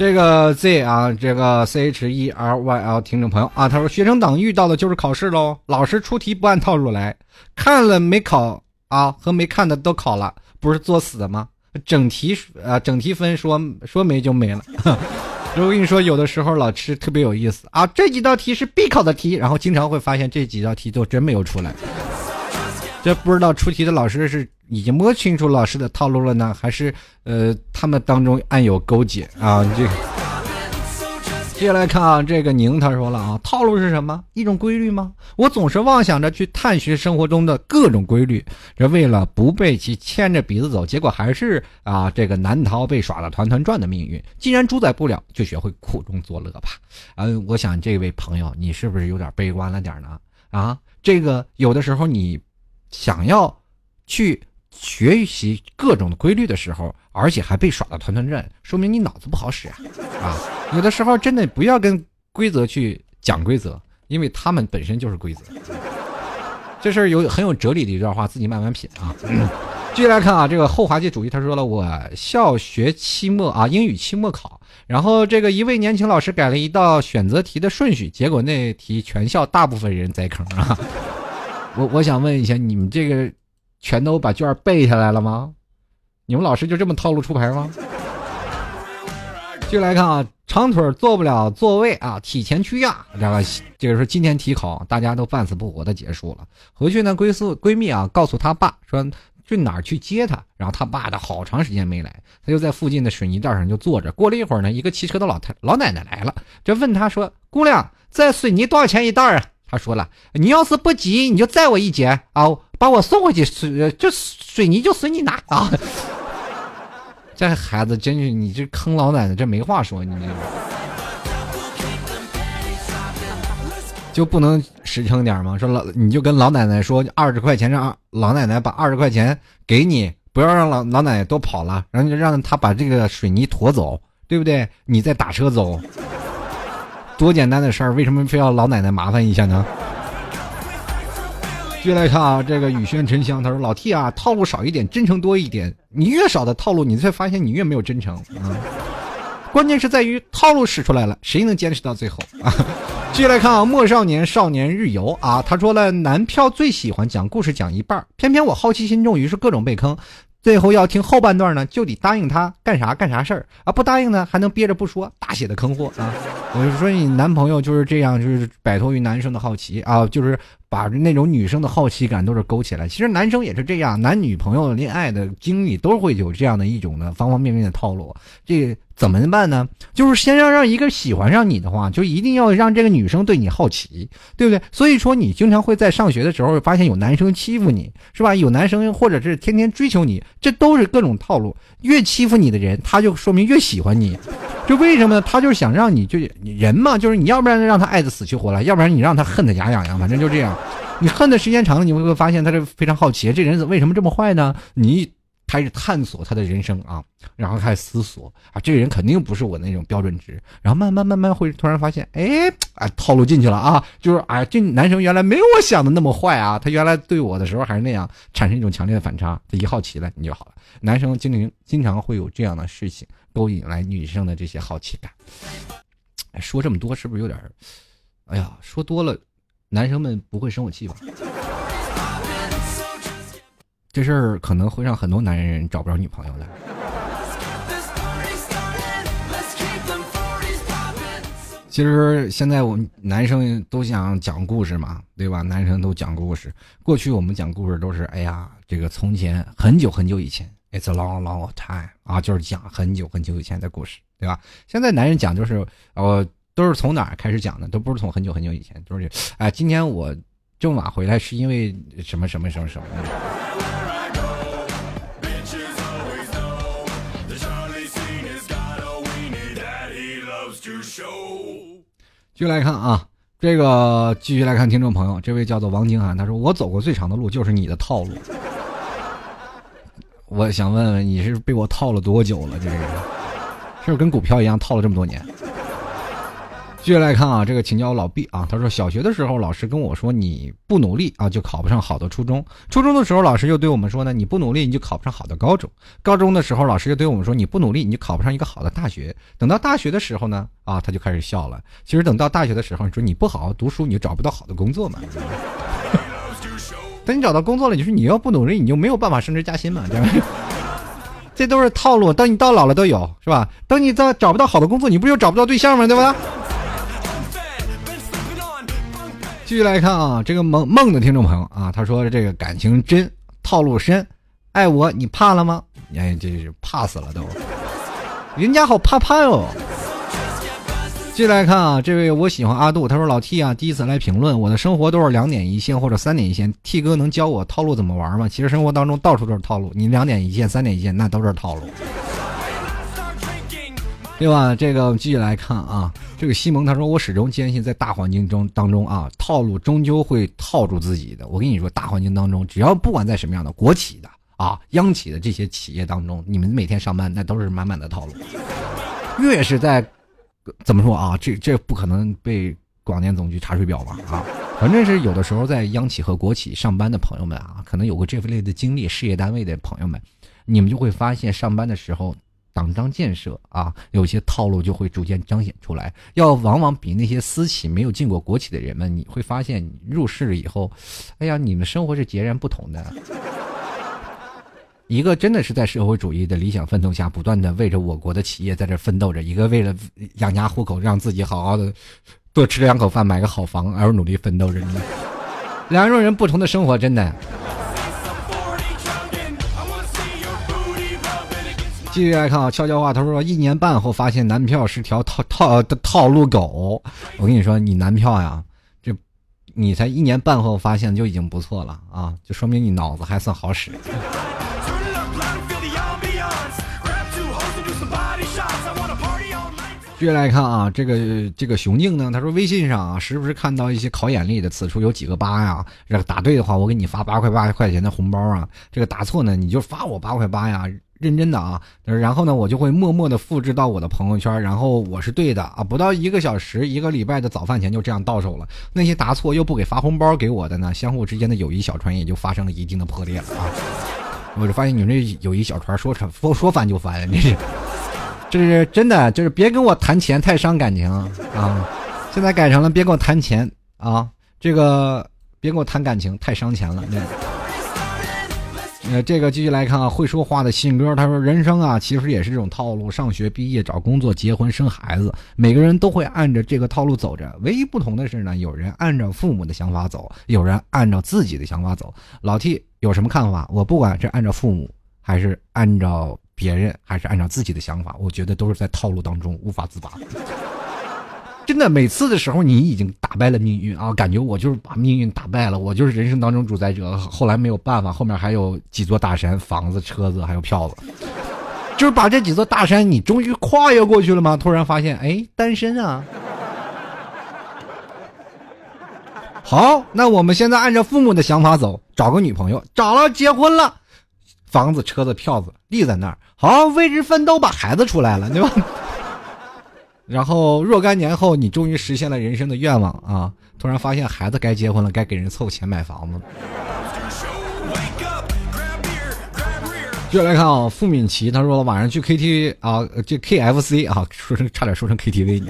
这个 Z 啊，这个 C H E R Y L 听众朋友啊，他说学生党遇到的就是考试喽，老师出题不按套路来，看了没考啊和没看的都考了，不是作死的吗？整题啊，整题分说 说没就没了。我跟你说，有的时候老师特别有意思啊，这几道题是必考的题，然后经常会发现这几道题都真没有出来。这不知道出题的老师是已经摸清楚老师的套路了呢，还是呃他们当中暗有勾结啊？这个。接下来看啊，这个宁他说了啊，套路是什么？一种规律吗？我总是妄想着去探寻生活中的各种规律，这为了不被其牵着鼻子走，结果还是啊，这个难逃被耍的团团转的命运。既然主宰不了，就学会苦中作乐吧。嗯，我想这位朋友，你是不是有点悲观了点呢？啊，这个有的时候你想要去学习各种的规律的时候。而且还被耍的团团转，说明你脑子不好使啊！啊，有的时候真的不要跟规则去讲规则，因为他们本身就是规则。这事儿有很有哲理的一段话，自己慢慢品啊。继续来看啊，这个后滑稽主义，他说了，我校学期末啊，英语期末考，然后这个一位年轻老师改了一道选择题的顺序，结果那题全校大部分人栽坑啊。我我想问一下，你们这个全都把卷背下来了吗？你们老师就这么套路出牌吗？继续来看啊，长腿坐不了座位啊，体前屈呀。这个这个是今天体考，大家都半死不活的结束了。回去呢，闺宿闺蜜啊，告诉他爸说去哪儿去接她。然后他爸的好长时间没来，他就在附近的水泥袋上就坐着。过了一会儿呢，一个骑车的老太老奶奶来了，就问他说：“姑娘，这水泥多少钱一袋啊？”他说了：“你要是不急，你就载我一节啊，把我送回去，水就水泥就随你拿啊。”这孩子真是，你这坑老奶奶，这没话说，你这就不能实诚点吗？说老你就跟老奶奶说二十块钱，让老奶奶把二十块钱给你，不要让老老奶奶多跑了，然后就让他把这个水泥驮走，对不对？你再打车走，多简单的事儿，为什么非要老奶奶麻烦一下呢？继续来看啊，这个雨轩沉香，他说：“老 T 啊，套路少一点，真诚多一点。你越少的套路，你才发现你越没有真诚啊。关键是在于套路使出来了，谁能坚持到最后啊？” 继续来看啊，莫少年少年日游啊，他说了，男票最喜欢讲故事讲一半，偏偏我好奇心重，于是各种被坑。最后要听后半段呢，就得答应他干啥干啥事儿啊！不答应呢，还能憋着不说，大写的坑货啊！我就说你男朋友就是这样，就是摆脱于男生的好奇啊，就是把那种女生的好奇感都是勾起来。其实男生也是这样，男女朋友恋爱的经历都会有这样的一种呢方方面面的套路。这。怎么办呢？就是先要让一个喜欢上你的话，就一定要让这个女生对你好奇，对不对？所以说，你经常会在上学的时候发现有男生欺负你，是吧？有男生或者是天天追求你，这都是各种套路。越欺负你的人，他就说明越喜欢你。这为什么呢？他就是想让你就人嘛，就是你要不然让他爱的死去活来，要不然你让他恨得牙痒痒。反正就这样，你恨的时间长了，你会发现他是非常好奇，这人为什么这么坏呢？你。开始探索他的人生啊，然后开始思索啊，这个人肯定不是我那种标准值，然后慢慢慢慢会突然发现，哎，啊，套路进去了啊，就是哎，这男生原来没有我想的那么坏啊，他原来对我的时候还是那样，产生一种强烈的反差，他一好奇了你就好了。男生经常经常会有这样的事情勾引来女生的这些好奇感。说这么多是不是有点哎呀，说多了，男生们不会生我气吧？这事儿可能会让很多男人找不着女朋友的。其实现在我们男生都想讲故事嘛，对吧？男生都讲故事。过去我们讲故事都是，哎呀，这个从前很久很久以前，It's a long long time 啊，就是讲很久很久以前的故事，对吧？现在男人讲就是，呃，都是从哪儿开始讲的？都不是从很久很久以前，都是，哎，今天我这么晚回来是因为什么什么什么什么的。继续来看啊，这个继续来看听众朋友，这位叫做王金涵，他说：“我走过最长的路就是你的套路。”我想问问，你是被我套了多久了？这个，是不是跟股票一样套了这么多年？继续来看啊，这个请教老毕啊，他说小学的时候老师跟我说你不努力啊就考不上好的初中，初中的时候老师又对我们说呢你不努力你就考不上好的高中，高中的时候老师又对我们说你不努力你就考不上一个好的大学，等到大学的时候呢啊他就开始笑了，其实等到大学的时候你说你不好好读书你就找不到好的工作嘛，等你找到工作了就是你要不努力你就没有办法升职加薪嘛，对吧？这都是套路，等你到老了都有是吧？等你到找不到好的工作你不就找不到对象吗？对吧？继续来看啊，这个梦梦的听众朋友啊，他说这个感情真，套路深，爱我你怕了吗？哎，这是怕死了都，人家好怕怕哟。继续来看啊，这位我喜欢阿杜，他说老 T 啊，第一次来评论，我的生活都是两点一线或者三点一线，T 哥能教我套路怎么玩吗？其实生活当中到处都是套路，你两点一线、三点一线那都是套路。对吧？这个我们继续来看啊，这个西蒙他说：“我始终坚信，在大环境中当中啊，套路终究会套住自己的。我跟你说，大环境当中，只要不管在什么样的国企的啊、央企的这些企业当中，你们每天上班那都是满满的套路。越是在怎么说啊？这这不可能被广电总局查水表吧？啊，反正是有的时候在央企和国企上班的朋友们啊，可能有过这份类的经历，事业单位的朋友们，你们就会发现上班的时候。”党章建设啊，有些套路就会逐渐彰显出来。要往往比那些私企没有进过国企的人们，你会发现入世以后，哎呀，你们生活是截然不同的。一个真的是在社会主义的理想奋斗下，不断的为着我国的企业在这奋斗着；一个为了养家糊口，让自己好好的多吃两口饭，买个好房而努力奋斗着。两种人不同的生活，真的。继续来看啊，悄悄话，他说一年半后发现男票是条套套的套路狗。我跟你说，你男票呀，这你才一年半后发现就已经不错了啊，就说明你脑子还算好使。继续来看啊，这个这个熊静呢，他说微信上啊，时不时看到一些考眼力的，此处有几个八呀？这个答对的话，我给你发八块八块钱的红包啊。这个答错呢，你就发我八块八呀。认真的啊，然后呢，我就会默默的复制到我的朋友圈，然后我是对的啊，不到一个小时，一个礼拜的早饭钱就这样到手了。那些答错又不给发红包给我的呢，相互之间的友谊小船也就发生了一定的破裂了啊！我就发现你们这友谊小船说成说说翻就翻，这是，这是真的，就是别跟我谈钱太伤感情啊！现在改成了别跟我谈钱啊，这个别跟我谈感情太伤钱了，呃，这个继续来看啊，会说话的信哥他说：“人生啊，其实也是这种套路，上学、毕业、找工作、结婚、生孩子，每个人都会按着这个套路走着。唯一不同的是呢，有人按照父母的想法走，有人按照自己的想法走。老 T 有什么看法？我不管是按照父母，还是按照别人，还是按照自己的想法，我觉得都是在套路当中无法自拔。”真的，每次的时候你已经打败了命运啊，感觉我就是把命运打败了，我就是人生当中主宰者。后来没有办法，后面还有几座大山，房子、车子，还有票子，就是把这几座大山，你终于跨越过去了吗？突然发现，哎，单身啊！好，那我们现在按照父母的想法走，找个女朋友，找了，结婚了，房子、车子、票子立在那儿，好，为之奋斗，把孩子出来了，对吧？然后若干年后，你终于实现了人生的愿望啊！突然发现孩子该结婚了，该给人凑钱买房子。接下来看啊，付敏琪他说晚上去 KTV 啊，这 KFC 啊，说成差点说成 KTV，你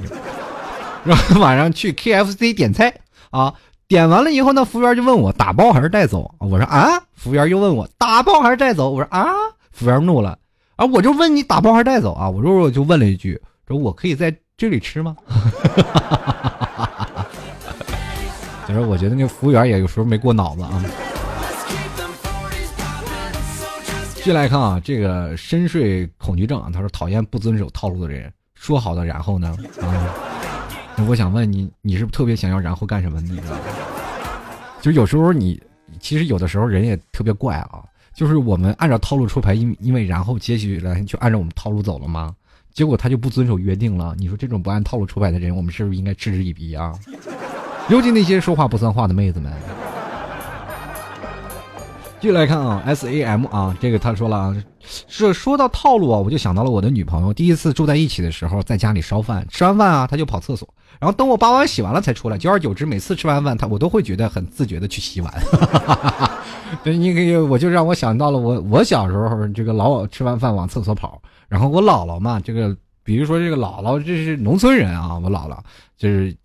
然后晚上去 KFC 点菜啊，点完了以后呢，服务员就问我打包还是带走？我说啊，服务员又问我打包还是带走？我说啊，服务员怒了啊，我就问你打包还是带走啊？我说我就问了一句，说我可以在这里吃吗？其 实我觉得那服务员也有时候没过脑子啊。继续来看啊，这个深睡恐惧症啊，他说讨厌不遵守套路的人。说好的，然后呢？啊，我想问你，你是不特别想要然后干什么？你知道吗？就有时候你，其实有的时候人也特别怪啊。就是我们按照套路出牌，因因为然后接下来就按照我们套路走了吗？结果他就不遵守约定了。你说这种不按套路出牌的人，我们是不是应该嗤之以鼻啊？尤其那些说话不算话的妹子们。继续来看啊，S A M 啊，这个他说了啊，是说到套路啊，我就想到了我的女朋友，第一次住在一起的时候，在家里烧饭，吃完饭啊，他就跑厕所，然后等我把碗洗完了才出来。久而久之，每次吃完饭，他我都会觉得很自觉的去洗碗。对，你可以，我就让我想到了我我小时候这个老吃完饭往厕所跑，然后我姥姥嘛，这个比如说这个姥姥这是农村人啊，我姥姥就是，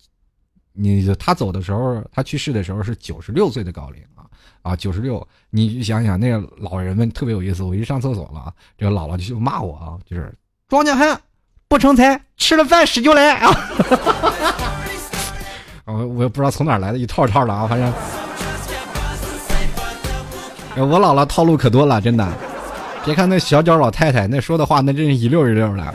你她走的时候，她去世的时候是九十六岁的高龄。啊啊，九十六，你想想那个老人们特别有意思。我一上厕所了，这个姥姥就骂我啊，就是庄稼汉不成才，吃了饭屎就来啊！我我也不知道从哪来的一套一套的啊，反正我姥姥套路可多了，真的。别看那小脚老太太，那说的话那真是一溜一溜的。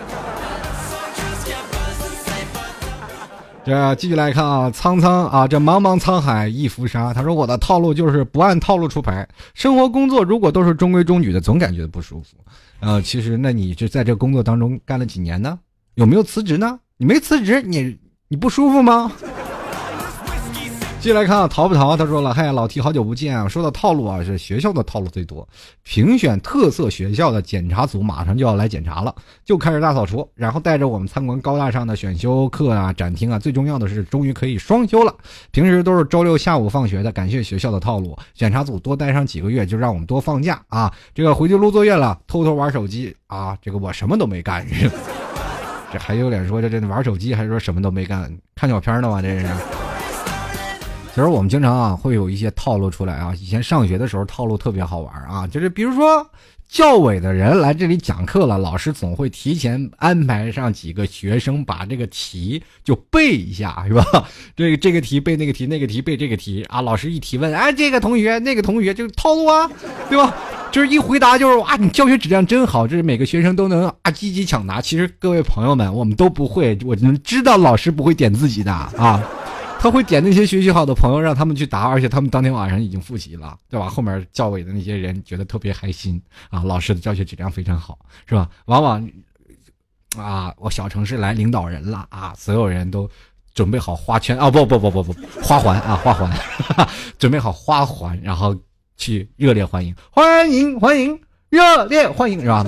这继续来看啊，苍苍啊，这茫茫沧海一浮沙。他说我的套路就是不按套路出牌，生活工作如果都是中规中矩的，总感觉不舒服。呃，其实那你就在这工作当中干了几年呢？有没有辞职呢？你没辞职，你你不舒服吗？继续来看啊，逃不逃？他说了，嗨，老 T，好久不见啊！说到套路啊，是学校的套路最多。评选特色学校的检查组马上就要来检查了，就开始大扫除，然后带着我们参观高大上的选修课啊、展厅啊。最重要的是，终于可以双休了。平时都是周六下午放学的，感谢学校的套路。检查组多待上几个月，就让我们多放假啊！这个回去录作业了，偷偷玩手机啊！这个我什么都没干，这还有脸说这这玩手机，还是说什么都没干？看小片呢吗？这是。其实我们经常啊会有一些套路出来啊，以前上学的时候套路特别好玩啊，就是比如说教委的人来这里讲课了，老师总会提前安排上几个学生把这个题就背一下，是吧？这个这个题背那个题，那个题背这个题啊。老师一提问，哎，这个同学那个同学就套路啊，对吧？就是一回答就是啊，你教学质量真好，这是每个学生都能啊积极抢答。其实各位朋友们，我们都不会，我能知道老师不会点自己的啊。他会点那些学习好的朋友，让他们去答，而且他们当天晚上已经复习了，对吧？后面教委的那些人觉得特别开心啊，老师的教学质量非常好，是吧？往往啊，我小城市来领导人了啊，所有人都准备好花圈啊，不不不不不，花环啊，花环，准备好花环，然后去热烈欢迎，欢迎欢迎，热烈欢迎，是吧？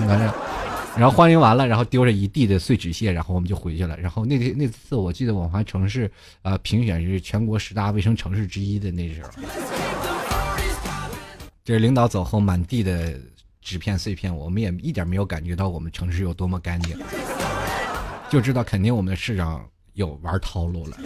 然后欢迎完了，然后丢着一地的碎纸屑，然后我们就回去了。然后那天那次，我记得我们城市，呃，评选是全国十大卫生城市之一的那时候。这是领导走后，满地的纸片碎片，我们也一点没有感觉到我们城市有多么干净，就知道肯定我们的市长有玩套路了。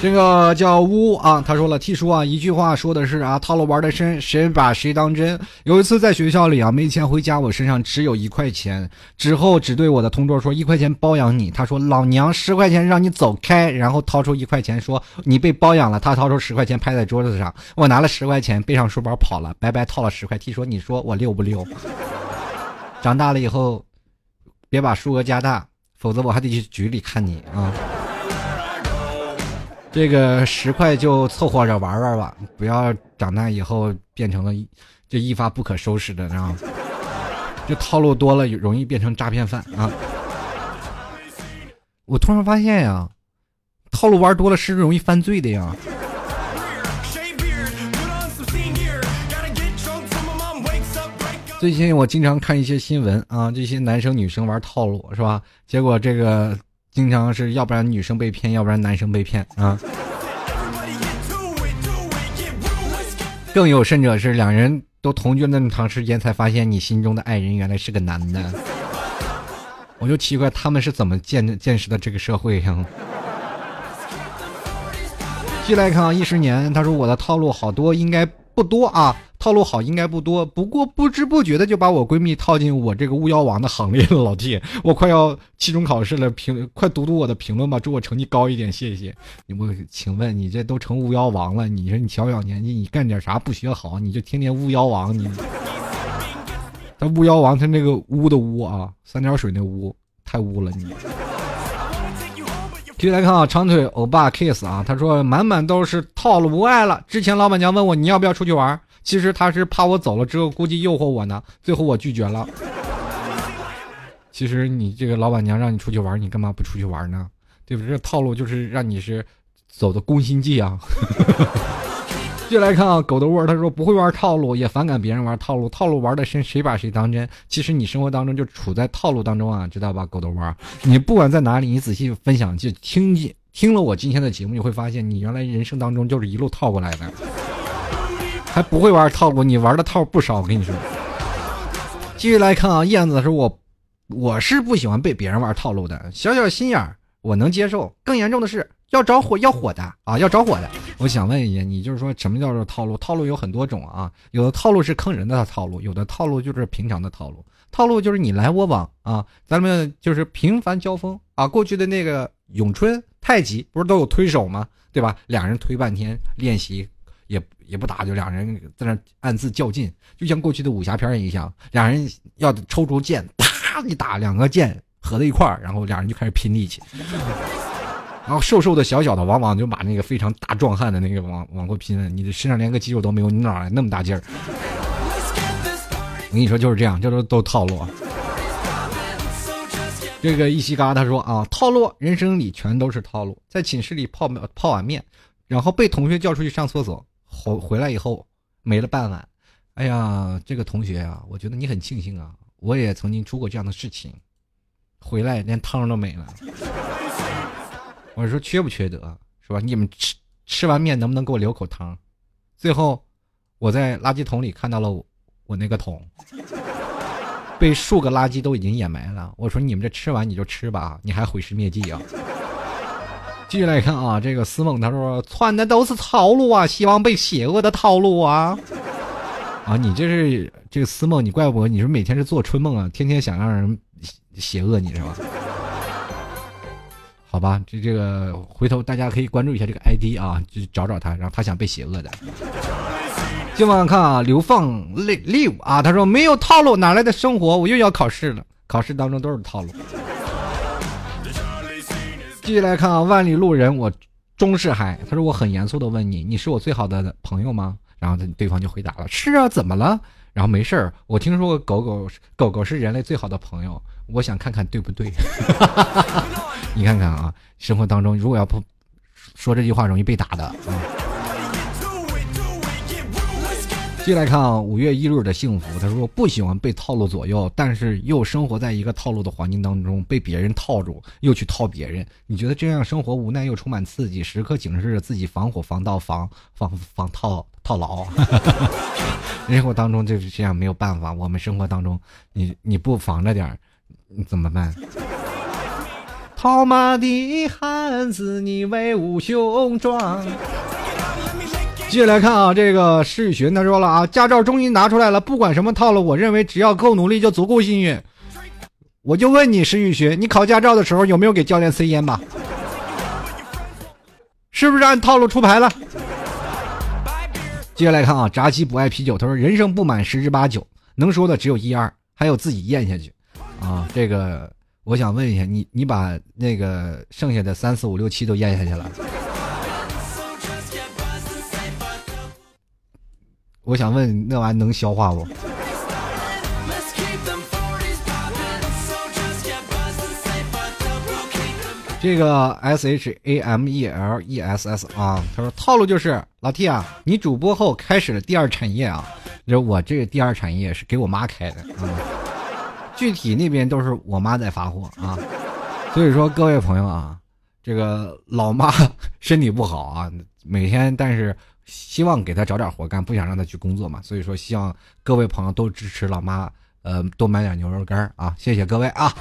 这个叫乌啊，他说了，T 叔啊，一句话说的是啊，套路玩的深，谁把谁当真？有一次在学校里啊，没钱回家，我身上只有一块钱，之后只对我的同桌说一块钱包养你。他说老娘十块钱让你走开，然后掏出一块钱说你被包养了。他掏出十块钱拍在桌子上，我拿了十块钱背上书包跑了，白白套了十块。T 说你说我溜不溜？长大了以后，别把数额加大，否则我还得去局里看你啊。这个十块就凑合着玩玩吧，不要长大以后变成了就一发不可收拾的，知道吗？就套路多了，容易变成诈骗犯啊！我突然发现呀，套路玩多了是容易犯罪的呀。最近我经常看一些新闻啊，这些男生女生玩套路是吧？结果这个。经常是要不然女生被骗，要不然男生被骗啊。更有甚者是，两人都同居那么长时间，才发现你心中的爱人原来是个男的。我就奇怪他们是怎么见见识的这个社会呀？继来看啊，一十年，他说我的套路好多，应该不多啊。套路好应该不多，不过不知不觉的就把我闺蜜套进我这个巫妖王的行列了。老弟，我快要期中考试了，评 快读读我的评论吧，祝我成绩高一点，谢谢。我请问你这都成巫妖王了，你说你小小年纪你干点啥不学好，你就天天巫妖王你？他巫妖王他那个巫的巫啊，三点水那巫太巫了你。继续来看啊，长腿欧巴 kiss 啊，他说满满都是套路，不爱了。之前老板娘问我你要不要出去玩。其实他是怕我走了之后，估计诱惑我呢。最后我拒绝了。其实你这个老板娘让你出去玩，你干嘛不出去玩呢？对不对？这套路就是让你是走的攻心计啊。接下来看啊，狗的窝，他说不会玩套路，也反感别人玩套路。套路玩的深，谁把谁当真？其实你生活当中就处在套路当中啊，知道吧？狗的窝，你不管在哪里，你仔细分享，就听听了我今天的节目，你会发现你原来人生当中就是一路套过来的。还不会玩套路，你玩的套不少。我跟你说，继续来看啊，燕子说：“我我是不喜欢被别人玩套路的，小小心眼儿我能接受。更严重的是要着火要火的啊，要着火的。我想问一下，你就是说什么叫做套路？套路有很多种啊，有的套路是坑人的套路，有的套路就是平常的套路。套路就是你来我往啊，咱们就是频繁交锋啊。过去的那个咏春、太极不是都有推手吗？对吧？两人推半天练习。”也也不打，就两人在那暗自较劲，就像过去的武侠片一样，两人要抽出剑，啪一打，两个剑合在一块儿，然后两人就开始拼力气。然后瘦瘦的、小小的，往往就把那个非常大壮汉的那个往往过拼，你的身上连个肌肉都没有，你哪来那么大劲儿？我跟你说就是这样，这都都套路。这个一西嘎他说啊，套路，人生里全都是套路，在寝室里泡泡碗面，然后被同学叫出去上厕所。回回来以后没了半碗，哎呀，这个同学啊，我觉得你很庆幸啊，我也曾经出过这样的事情，回来连汤都没了。我说缺不缺德是吧？你们吃吃完面能不能给我留口汤？最后我在垃圾桶里看到了我那个桶，被数个垃圾都已经掩埋了。我说你们这吃完你就吃吧，你还毁尸灭迹啊！继续来看啊，这个思梦他说窜的都是套路啊，希望被邪恶的套路啊！啊，你这是这个思梦，你怪不得你是每天是做春梦啊，天天想让人邪恶你是吧？好吧，这这个回头大家可以关注一下这个 ID 啊，就找找他，然后他想被邪恶的。今晚看啊，流放 live 啊，他说没有套路哪来的生活？我又要考试了，考试当中都是套路。继续来看啊，万里路人，我终是海，他说我很严肃的问你，你是我最好的朋友吗？然后对方就回答了，是啊，怎么了？然后没事儿，我听说过狗狗狗狗是人类最好的朋友，我想看看对不对？你看看啊，生活当中如果要不说这句话，容易被打的啊。接来看啊，五月一日的幸福。他说不喜欢被套路左右，但是又生活在一个套路的环境当中，被别人套住，又去套别人。你觉得这样生活无奈又充满刺激，时刻警示着自己防火、防盗、防防防套套牢。生活当中就是这样，没有办法。我们生活当中，你你不防着点你怎么办？套马的汉子，你威武雄壮。接下来看啊，这个施雨寻他说了啊，驾照终于拿出来了，不管什么套路，我认为只要够努力就足够幸运。我就问你，施雨寻，你考驾照的时候有没有给教练塞烟吧？是不是按套路出牌了？接下来看啊，炸鸡不爱啤酒，他说人生不满十之八九，能说的只有一二，还有自己咽下去。啊，这个我想问一下你，你把那个剩下的三四五六七都咽下去了？我想问，那玩意能消化不？这个 S H A M E L E S S 啊，他说套路就是老 T 啊，你主播后开始了第二产业啊，就我这个第二产业是给我妈开的啊，具体那边都是我妈在发货啊，所以说各位朋友啊，这个老妈 身体不好啊，每天但是。希望给他找点活干，不想让他去工作嘛。所以说，希望各位朋友都支持老妈，呃，多买点牛肉干啊！谢谢各位啊！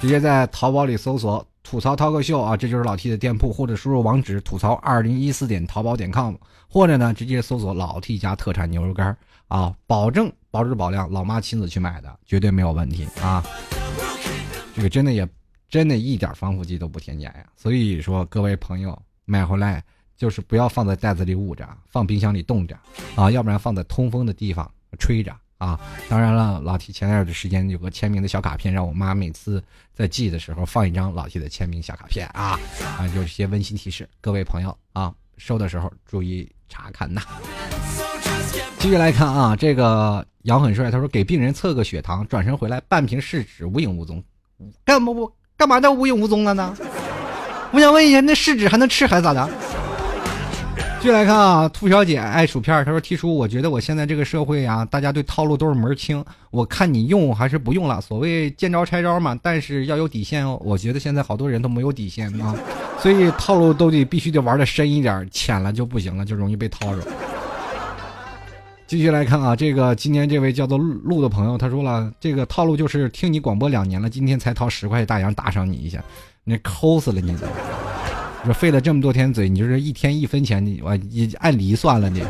直接在淘宝里搜索“吐槽涛哥秀”啊，这就是老 T 的店铺，或者输入网址“吐槽二零一四点淘宝点 com”，或者呢，直接搜索“老 T 家特产牛肉干”啊，保证保质保量，老妈亲自去买的，绝对没有问题啊！这个真的也真的一点防腐剂都不添加呀，所以说各位朋友买回来就是不要放在袋子里捂着，放冰箱里冻着啊，要不然放在通风的地方吹着。啊，当然了，老提前段时间有个签名的小卡片，让我妈每次在寄的时候放一张老提的签名小卡片啊，啊，有些温馨提示，各位朋友啊，收的时候注意查看呐。继续来看啊，这个杨很帅，他说给病人测个血糖，转身回来半瓶试纸无影无踪，干嘛不干嘛叫无影无踪了呢？我想问一下，那试纸还能吃还是咋的？继续来看啊，兔小姐爱薯片，她说提出，我觉得我现在这个社会啊，大家对套路都是门清。我看你用还是不用了。所谓见招拆招嘛，但是要有底线哦。我觉得现在好多人都没有底线啊，所以套路都得必须得玩的深一点，浅了就不行了，就容易被套着。”继续来看啊，这个今天这位叫做鹿的朋友，他说了：“这个套路就是听你广播两年了，今天才掏十块大洋打赏你一下，你抠死了你都。”说费了这么多天嘴，你就是一天一分钱，你我你按离算了你。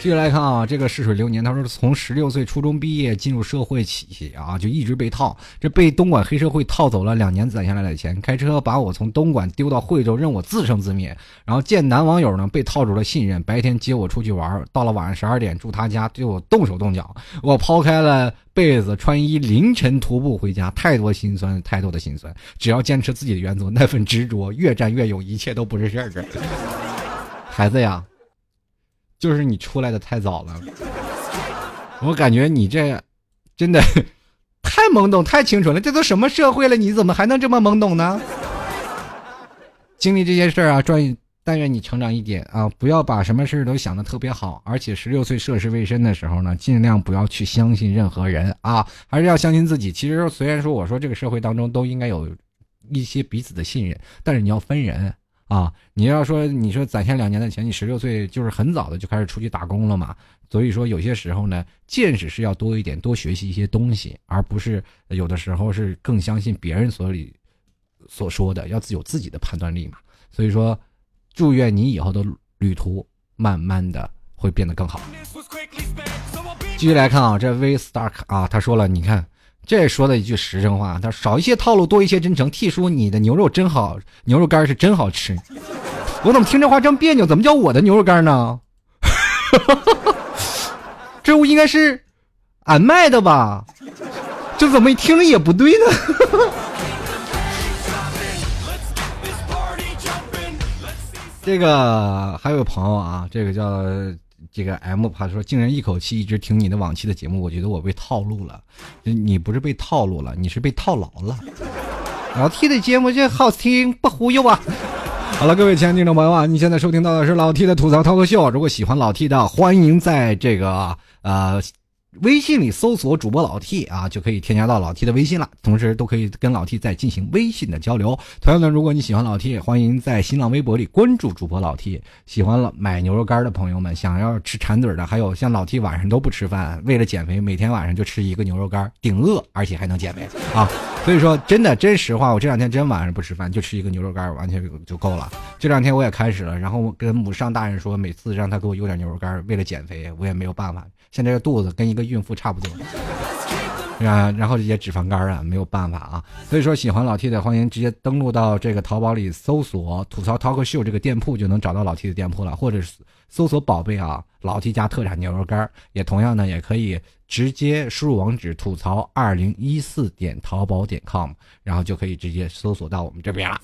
继续来看啊，这个逝水流年，他说从十六岁初中毕业进入社会起啊，就一直被套，这被东莞黑社会套走了两年攒下来的钱，开车把我从东莞丢到惠州，任我自生自灭。然后见男网友呢，被套住了信任，白天接我出去玩，到了晚上十二点住他家，对我动手动脚。我抛开了被子穿衣，凌晨徒步回家，太多心酸，太多的心酸。只要坚持自己的原则，那份执着，越战越勇，一切都不是事儿。孩子呀。就是你出来的太早了，我感觉你这真的 太懵懂、太清纯了。这都什么社会了，你怎么还能这么懵懂呢？经历这些事儿啊，专但愿你成长一点啊，不要把什么事儿都想的特别好。而且十六岁涉世未深的时候呢，尽量不要去相信任何人啊，还是要相信自己。其实虽然说我说这个社会当中都应该有一些彼此的信任，但是你要分人。啊，你要说你说攒下两年的钱，你十六岁就是很早的就开始出去打工了嘛？所以说有些时候呢，见识是要多一点，多学习一些东西，而不是有的时候是更相信别人所里所说的，要自有自己的判断力嘛。所以说，祝愿你以后的旅途慢慢的会变得更好。继续来看啊，这 V Stark 啊，他说了，你看。这说了一句实诚话，他说少一些套路，多一些真诚。T 叔，你的牛肉真好，牛肉干是真好吃。我怎么听这话这么别扭？怎么叫我的牛肉干呢？这不应该是俺卖的吧？这怎么一听着也不对呢？这个还有朋友啊，这个叫。这个 M 他说，竟然一口气一直听你的往期的节目，我觉得我被套路了。你不是被套路了，你是被套牢了。老 T 的节目就好听，不忽悠啊。好了，各位亲爱的听众朋友啊，你现在收听到的是老 T 的吐槽脱口秀。如果喜欢老 T 的，欢迎在这个呃。微信里搜索主播老 T 啊，就可以添加到老 T 的微信了。同时都可以跟老 T 再进行微信的交流。同样的，如果你喜欢老 T，欢迎在新浪微博里关注主播老 T。喜欢了买牛肉干的朋友们，想要吃馋嘴的，还有像老 T 晚上都不吃饭，为了减肥，每天晚上就吃一个牛肉干，顶饿，而且还能减肥啊。所以说，真的真实话，我这两天真晚上不吃饭，就吃一个牛肉干，完全就够了。这两天我也开始了，然后我跟母上大人说，每次让他给我邮点牛肉干，为了减肥，我也没有办法。现在这肚子跟一个孕妇差不多，啊，然后这些脂肪肝啊，没有办法啊。所以说，喜欢老 T 的，欢迎直接登录到这个淘宝里搜索“吐槽 talk show” 这个店铺，就能找到老 T 的店铺了，或者是搜索“宝贝啊老 T 家特产牛肉干”，也同样呢，也可以。直接输入网址吐槽二零一四点淘宝点 com，然后就可以直接搜索到我们这边了。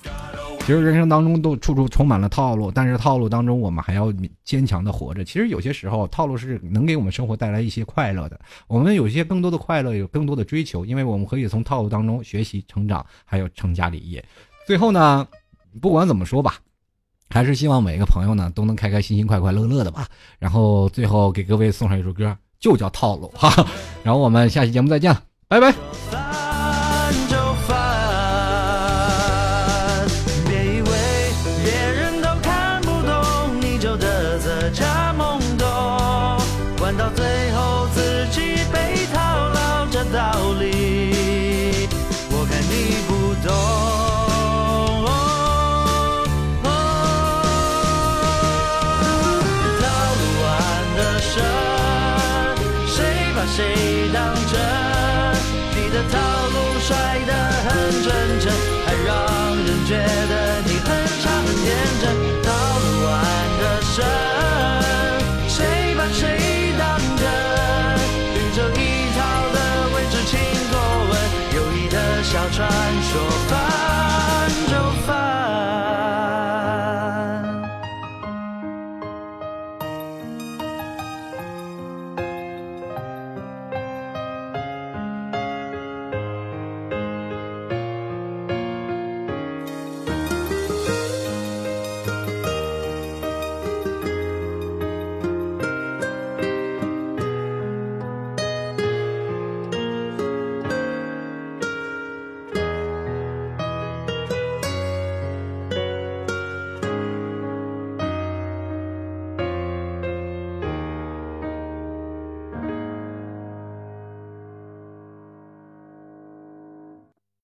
其实人生当中都处处充满了套路，但是套路当中我们还要坚强的活着。其实有些时候套路是能给我们生活带来一些快乐的。我们有些更多的快乐，有更多的追求，因为我们可以从套路当中学习成长，还有成家立业。最后呢，不管怎么说吧，还是希望每一个朋友呢都能开开心心、快快乐乐的吧。然后最后给各位送上一首歌。就叫套路哈，然后我们下期节目再见，拜拜。